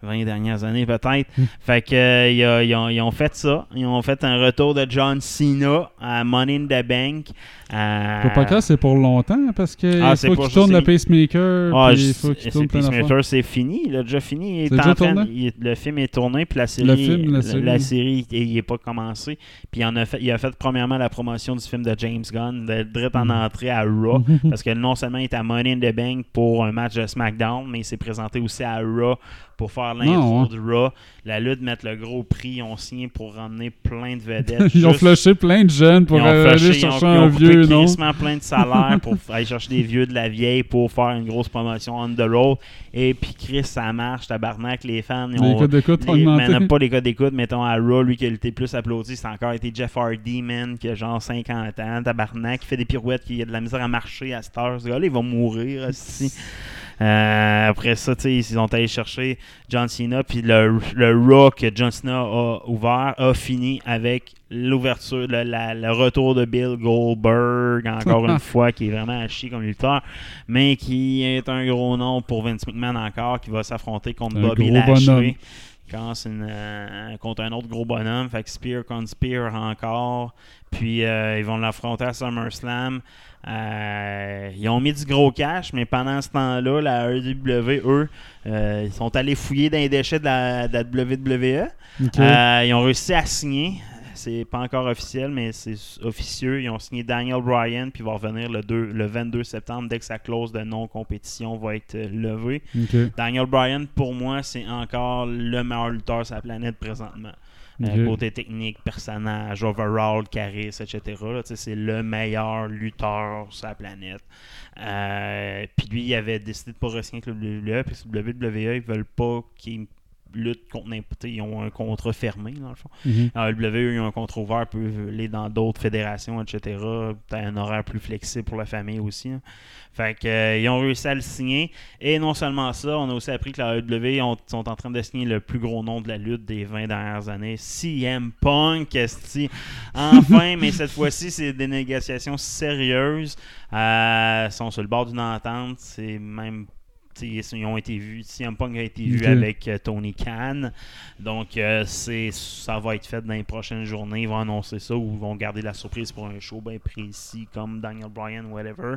20 dernières années peut-être. Fait que euh, ils, ont- ils ont, ils ont fait ça. Ils ont fait un retour de John Cena à Money in the Bank. Euh,
Faut pas c'est pour longtemps parce que
Ah,
il
c'est
faut
pas
qu'il tourne le pacemaker.
Ah, je-
il faut qu'il tourne.
Peacemaker, c'est fini. Il a déjà fini. Il est
déjà
train- il est- le film est tourné, puis la série,
Le film, la série.
la série, il n'est pas commencé. Puis il, a fait, il a fait premièrement la promotion du film de James Gunn, de direct en
Mhm.
entrée à Raw. parce que non seulement il était à Money in the Bank pour un match de SmackDown, mais il s'est présenté aussi à Raw pour faire l'intro
hein.
de Raw. La lutte mettre le gros prix, ils ont signé pour ramener plein de vedettes.
Ils ont flushé plein de jeunes pour
ont
aller
flashé, ils ont-
chercher
ils
un
ont
vieux, non?
plein de salaires pour aller chercher des vieux de la vieille pour faire une grosse promotion on the road. Et puis Chris, ça marche, tabarnak, les fans. Ils
Les
ont,
codes d'écoute ont
les-
augmenté.
mais non, pas les codes d'écoute, mettons à Raw, lui qui a été plus applaudi, c'est encore été Jeff Hardy, man, qui a genre 50 ans, tabarnak, qui fait des pirouettes, qui a de la misère à marcher à cette heure. Ce gars-là, il va mourir, aussi. Euh, après ça, ils ont allé chercher John Cena, puis le, le Raw que John Cena a ouvert a fini avec l'ouverture, le, la- le retour de Bill Goldberg, encore une fois, qui est vraiment à chier comme lutteur, mais qui est un gros nom pour Vince McMahon encore, qui va s'affronter contre
Un
Bobby Lashley.
bonhomme.
Quand c'est une, euh, contre un autre gros bonhomme, fait que Spear contre Spear encore. Puis euh, ils vont l'affronter à SummerSlam. Euh, ils ont mis du gros cash, mais pendant ce temps-là, la EW, eux, euh, ils sont allés fouiller dans les déchets de la, de la WWE.
Ok.
Euh, ils ont réussi à signer. C'est pas encore officiel, mais c'est officieux. Ils ont signé Daniel Bryan, puis il va revenir le, 2 le 22 septembre dès que sa clause de non-compétition va être levée. Daniel Bryan, pour moi, c'est encore le meilleur lutteur sur la planète présentement. Euh, côté technique, personnage, overall, charisme, etc. c'est le meilleur lutteur sur la planète. Euh, puis lui, il avait décidé de pas re-signer avec le WWE, puis le WWE, ils veulent pas qu'il lutte contre n'importe. Ils ont un contrat fermé, dans le fond.
Mhm.
Alors, le WWE, ils ont un contrat ouvert, peuvent aller dans d'autres fédérations, etc. T'as un horaire plus flexible pour la famille aussi. là. Fait que, euh, ils ont réussi à le signer. Et non seulement ça, on a aussi appris que la ont- sont en train de signer le plus gros nom de la lutte des 20 dernières années. CM Punk, esti. Enfin, mais cette fois-ci, c'est des négociations sérieuses. Euh, ils sont sur le bord d'une entente. C'est même ils ont été vus. CM Punk a été vu avec euh, Tony Khan. Donc, euh, c'est, ça va être fait dans les prochaines journées. Ils vont annoncer ça ou ils vont garder la surprise pour un show bien précis comme Daniel Bryan, whatever.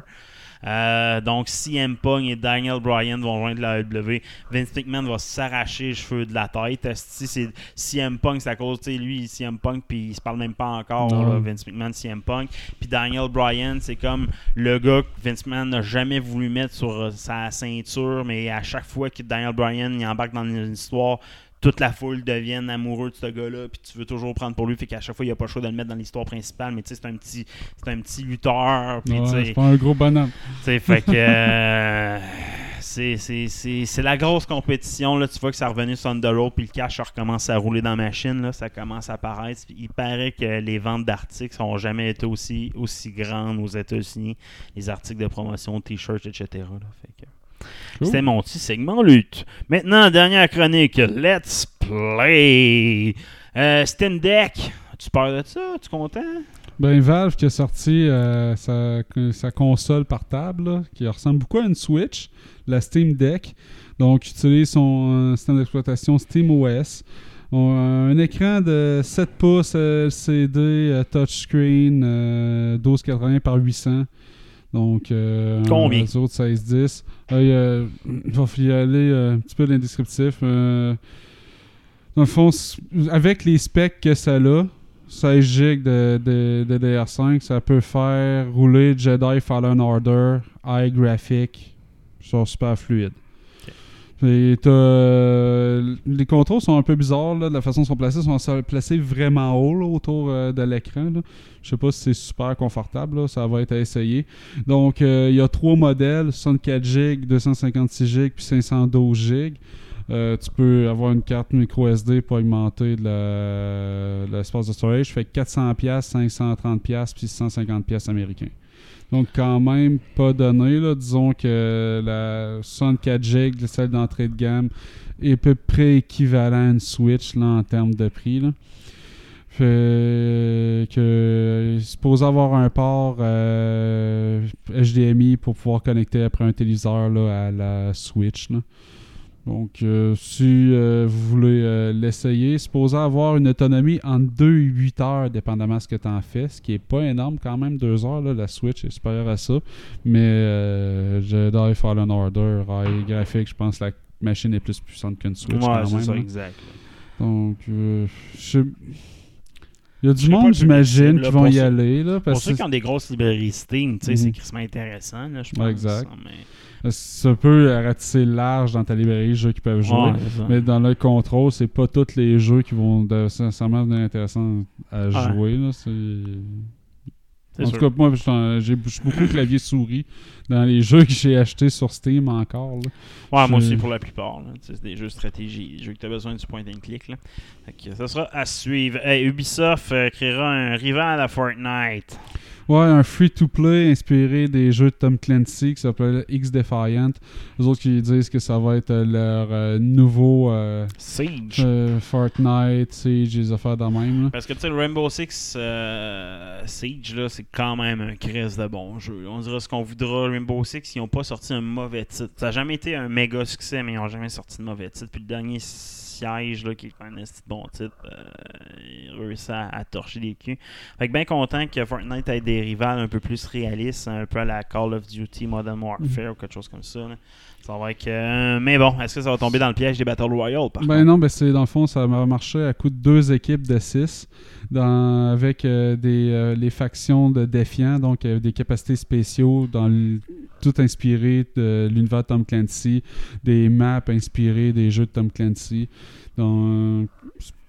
Euh, donc, CM Punk et Daniel Bryan vont joindre la AEW. Vince McMahon va s'arracher les cheveux de la tête. Esti, c'est CM Punk, c'est à cause, tu sais, lui, CM Punk, puis il se parle même pas encore, là, Vince McMahon, CM Punk. Puis Daniel Bryan, c'est comme le gars que Vince McMahon n'a jamais voulu mettre sur sa ceinture, mais à chaque fois que Daniel Bryan il embarque dans une histoire, toute la foule devienne amoureux de ce gars-là, puis tu veux toujours prendre pour lui, fait qu'à chaque fois, il n'y a pas le choix de le mettre dans l'histoire principale, mais tu sais, c'est un petit, c'est un petit lutteur, puis
Ouais, c'est pas un gros bonhomme.
tu sais, fait que euh, c'est, c'est, c'est, c'est la grosse compétition. Là. Tu vois que ça revenu sur Thunder Road, puis le cash recommence à rouler dans la machine. Là. Ça commence à apparaître. Il paraît que les ventes d'articles n'ont jamais été aussi, aussi grandes aux États-Unis. Les articles de promotion, t-shirts, etc. là. Fait que. C'était mon petit segment lutte. Maintenant, dernière chronique. Let's play. Euh, Steam Deck. Tu parles de ça? Tu content?
Ben, Valve qui a sorti euh, sa, sa console portable, là, qui ressemble beaucoup à une Switch, la Steam Deck. Donc, utilise son euh, système d'exploitation SteamOS. Un écran de 7 pouces LCD touchscreen euh, 1280 par 800. Donc, euh,
Combien?
réseau de 1610. Euh, il va y aller euh, un petit peu dans le descriptif. Euh, dans le fond, avec les specs que ça a, 16 GB de, de, de DR5, ça peut faire rouler Jedi Fallen Order, high graphic, sur super fluide. Euh, les contrôles sont un peu bizarres, de la façon dont ils sont placés. Ils sont placés vraiment haut autour euh, de l'écran. Je sais pas si c'est super confortable, ça va être à essayer. Donc, euh, il y a trois modèles 64 GB, 256 GB puis 512 GB. Tu peux avoir une carte micro SD pour augmenter l'espace de storage. Fait que 400$, 530$ puis 650$ américains. Donc, quand même, pas donné. Là. Disons que la 64 GB, celle d'entrée de gamme, est à peu près équivalent à une Switch là, en termes de prix. Là. Fait que il supposé avoir un port euh, HDMI pour pouvoir connecter après un téléviseur là, à la Switch. Donc, euh, si euh, vous voulez euh, l'essayer, supposé avoir une autonomie entre 2 et 8 heures, dépendamment de ce que tu en fais, ce qui est pas énorme quand même, 2 heures, là, la Switch est supérieure à ça. Mais euh, Jedi Fallen Order, high graphique, je pense que la machine est plus puissante qu'une Switch
ouais, c'est ça,
là.
exact.
Donc, euh, je... il y a du monde, j'imagine, qui vont
pour
y
ceux-
aller. Là,
Pour
parce
ceux
que
qui ont des grosses librairies Steam, tu sais,
Mhm.
c'est crissement intéressant, là, je pense.
Exact.
Mais...
ça peut ratisser large dans ta librairie, les jeux qui peuvent jouer.
Ouais.
Mais dans le contrôle, c'est pas tous les jeux qui vont sincèrement devenir intéressants à jouer. Là. En
sûr.
tout cas, moi, j'ai beaucoup clavier souris dans les jeux que j'ai achetés sur Steam encore. là.
Ouais, moi aussi pour la plupart. C'est des jeux de stratégie, des jeux que tu as besoin du point and click. Là. Fait que ça sera à suivre. Hey, Ubisoft euh, créera un rival à Fortnite.
Ouais, un free-to-play inspiré des jeux de Tom Clancy qui s'appelle X Defiant. Les autres qui disent que ça va être euh, leur euh, nouveau euh,
Siege.
euh, Fortnite, Siege, les affaires de même. là.
Parce que tu sais, le Rainbow Six euh, Siege, là, c'est quand même un crèse de bon jeu. On dira ce qu'on voudra. Rainbow Six, ils n'ont pas sorti un mauvais titre. Ça n'a jamais été un méga succès, mais ils n'ont jamais sorti de mauvais titre. Puis le dernier siège, là, qui est quand même un petit bon titre, euh, ils réussissent à, à torcher les culs. Fait que bien content que Fortnite ait des rivales un peu plus réalistes, un peu à la Call of Duty Modern Warfare ou quelque chose comme ça. là. Ça va être. euh, mais bon, est-ce que ça va tomber dans le piège des Battle Royale par
Ben non, ben c'est dans le fond, ça va marcher à coup de deux équipes de six, dans, avec euh, des, euh, les factions de défiants, donc des capacités spéciaux, dans le- tout inspiré de l'univers de Tom Clancy, des maps inspirées des jeux de Tom Clancy. Donc,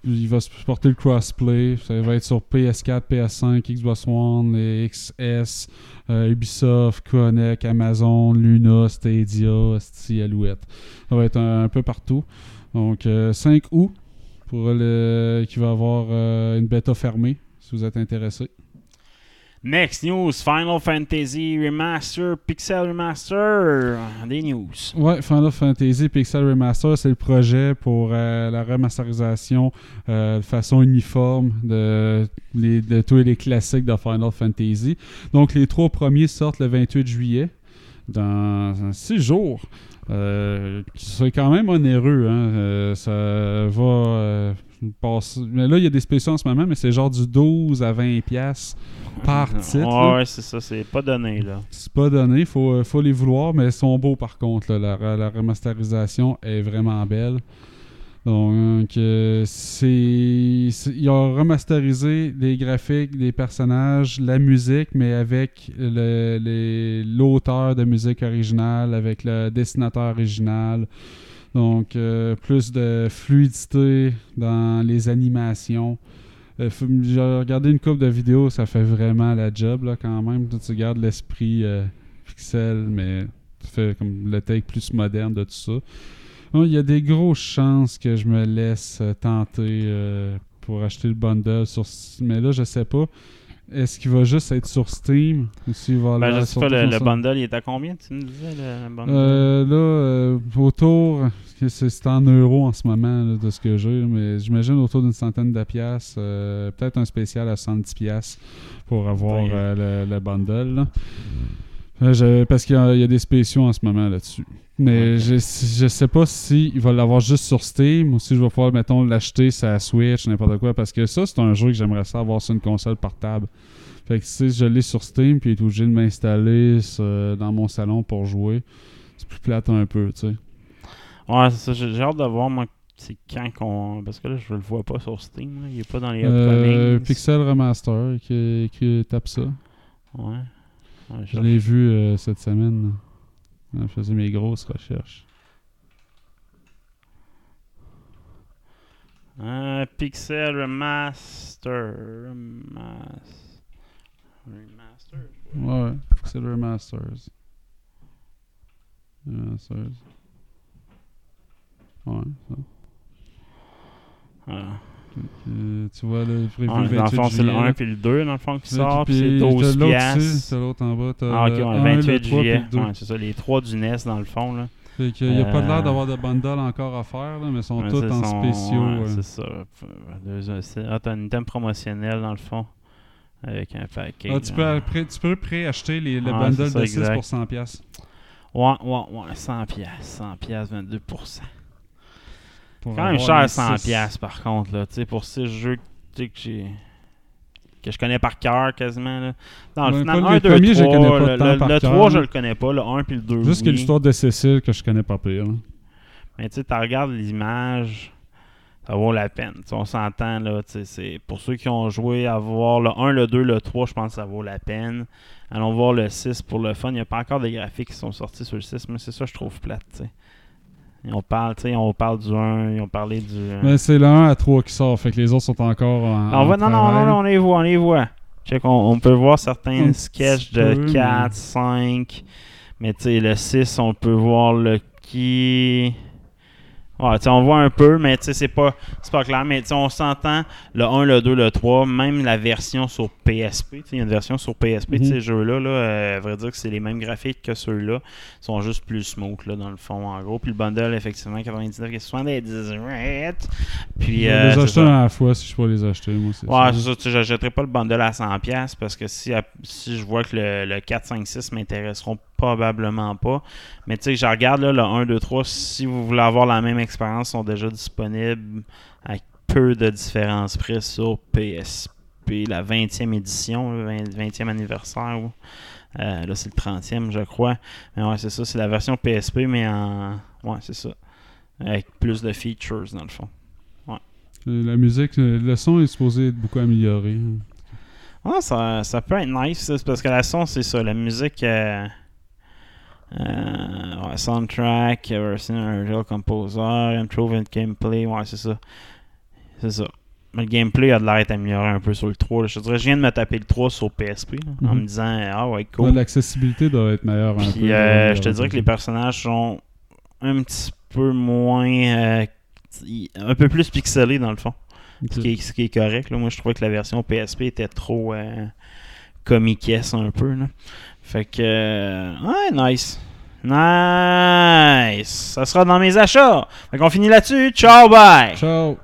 il va supporter le crossplay. Ça va être sur PS4, PS5, Xbox One, XS, euh, Ubisoft, Connect, Amazon, Luna, Stadia, Sti, Alouette. Ça va être un, peu partout. Donc, euh, 5 août, pour le, qui va avoir euh, une bêta fermée, si vous êtes intéressé.
Next news, Final Fantasy Remaster, Pixel Remaster, des news.
Ouais, Final Fantasy Pixel Remaster, c'est le projet pour euh, la remasterisation euh, de façon uniforme de, tous les classiques de Final Fantasy. Donc, les trois premiers sortent le 28 juillet, dans 6 jours. Euh, c'est quand même onéreux. Hein? Euh, ça va passer. Mais là, il y a des spéciaux en ce moment, mais c'est genre du 12 à 20$ piastres par titre.
Ouais, c'est ça, c'est pas donné là.
C'est pas donné, il faut, euh, faut les vouloir, mais ils sont beaux par contre. là. La, la remasterisation est vraiment belle. Donc, euh, c'est. Ils ont remasterisé les graphiques, les personnages, la musique, mais avec le- l'auteur de musique originale, avec le dessinateur original. Donc, euh, plus de fluidité dans les animations. Euh, J'ai regardé une couple de vidéos, ça fait vraiment la job là, quand même. Tu gardes l'esprit euh, pixel, mais tu fais comme le take plus moderne de tout ça. Il y a des grosses chances que je me laisse tenter pour acheter le bundle sur mais là je sais pas. Est-ce qu'il va juste être sur Steam ou s'il va
Ben,
aller
je sais pas, le, bundle, il est à combien, tu me disais, le bundle?
euh, là, euh, autour, c'est en euros en ce moment là, de ce que j'ai, mais j'imagine autour d'une centaine de piastres, euh, peut-être un spécial à 70 piastres pour avoir le, le bundle. là. Euh, parce qu'il y, a il y a des spéciaux en ce moment là-dessus. Mais je, je sais pas si il va l'avoir juste sur Steam ou si je vais pouvoir, mettons, l'acheter sur la Switch, n'importe quoi. Parce que ça, c'est un jeu que j'aimerais ça avoir sur une console portable. Fait que si je l'ai sur Steam puis il est obligé de m'installer sur- dans mon salon pour jouer, c'est plus plate un peu, tu sais.
Ouais, c'est ça, j'ai hâte de voir, moi, c'est quand qu'on. Parce que là, je le vois pas sur Steam, là, il est pas dans les
Euh,
upcomings.
Pixel Remaster qui, qui tape ça.
Ouais. Ouais,
Je l'ai vu euh, cette semaine. Je faisais mes grosses recherches.
Euh, Pixel Remaster. Remas- Remaster.
Ouais, Pixel Remasters. Remasters. Ouais, ça.
Ah.
Euh, tu vois, le prévu
Ah,
le
dans le
28
fond, c'est le
juillet,
1
là.
puis le 2, dans le fond, qui sort, puis c'est
puis
12
t'as l'autre
piastres.
ici, t'as l'autre en bas. t'as
Ah, ok,
le
ouais,
1,
28
le 3 puis
juillet.
le 2.
Ouais, c'est ça, les trois du NES, dans le fond, là.
Fait qu'il y a pas de
Euh,
l'air d'avoir de bundle encore à faire, là, mais ils sont
Ouais,
tous en
son-
spéciaux.
ouais. C'est ça. Ah, t'as une thème promotionnelle, dans le fond, avec un paquet.
Ah, tu, peux, tu peux préacheter les- le bundle
ça,
de 6
exact.
pour 100$. piastres.
Ouais, ouais, ouais, 100 piastres, 100 piastres, 22%.
Pour
Quand même cher
les
100
six.
piastres, par contre, là, tu sais, pour 6 jeux que j'ai... que je connais par cœur, quasiment, là. Dans le final,
pas
1,
les
2,
premiers, je les
3,
connais pas
le,
tant
le-
par
le
cœur,
3, je
là.
le connais pas, le 1 puis le 2,
Juste que l'histoire de Cécile que je connais pas pire. là.
Mais tu sais, tu regardes l'image, ça vaut la peine. On s'entend, là, c'est pour ceux qui ont joué à voir le 1, le 2, le 3, je pense que ça vaut la peine. Allons voir le 6 pour le fun. Il n'y a pas encore de graphiques qui sont sortis sur le 6, mais c'est ça que je trouve plate, tu sais. Et On parle, tu sais, on parle du 1, ils ont parlé du... euh,
Mais c'est le 1 à 3 qui sort, fait que les autres sont encore en.
Ah, on non, non, non, non, on les voit, on les voit. Check, on, on peut voir certains sketchs de
peu,
4,
mais-
5. Mais tu sais, le 6, on peut voir le qui. Ouais, on voit un peu, mais c'est pas, c'est pas clair. Mais on s'entend le 1, le 2, le 3, même la version sur PSP. Il y a une version sur PSP de
Mhm.
ces jeux-là. Là, euh, à vrai dire que c'est les mêmes graphiques que ceux-là. Ils sont juste plus smooth, là, dans le fond, en gros. Puis le bundle, effectivement, 99 et 78. Puis,
Je vais
euh,
les acheter à la fois si je peux les acheter, moi. c'est
Ouais, c'est ça. J'achèterai pas le bundle à 100$ parce que si, si je vois que le, le 4, 5, 6 m'intéresseront probablement pas. Mais tu sais, je regarde là, le 1, 2, 3. Si vous voulez avoir la même expérience, sont déjà disponibles avec peu de différence près sur PSP. La 20e édition, le 20, 20e anniversaire. ou- euh, là, c'est le 30e, je crois. Mais ouais, c'est ça. C'est la version PSP, mais en. Ouais, c'est ça. Avec plus de features, dans le fond.
Euh, La musique, euh, le son est supposé être beaucoup amélioré. hein.
Ah, ça, ça peut être nice, parce que la son, c'est ça. La musique, euh, ouais, soundtrack, version original composer, improved gameplay, ouais, c'est ça. C'est ça. Mais le gameplay a de l'air d'être amélioré un peu sur le 3. là. Je te dirais, je viens de me taper le 3 sur PSP là, en
Mhm.
me disant, ah ouais,
Ouais,
cool.
L'accessibilité doit être meilleure un peu.
Puis euh, je te dirais que les personnages sont un petit peu moins. euh, un peu plus pixelés dans le fond. Ce, qui est, ce qui est correct. Là. Moi, je trouvais que la version PSP était trop euh, comiquesse un peu. Là. Fait que. euh, ouais, nice. Nice. Ça sera dans mes achats. Fait qu'on finit là-dessus. Ciao, bye.
Ciao!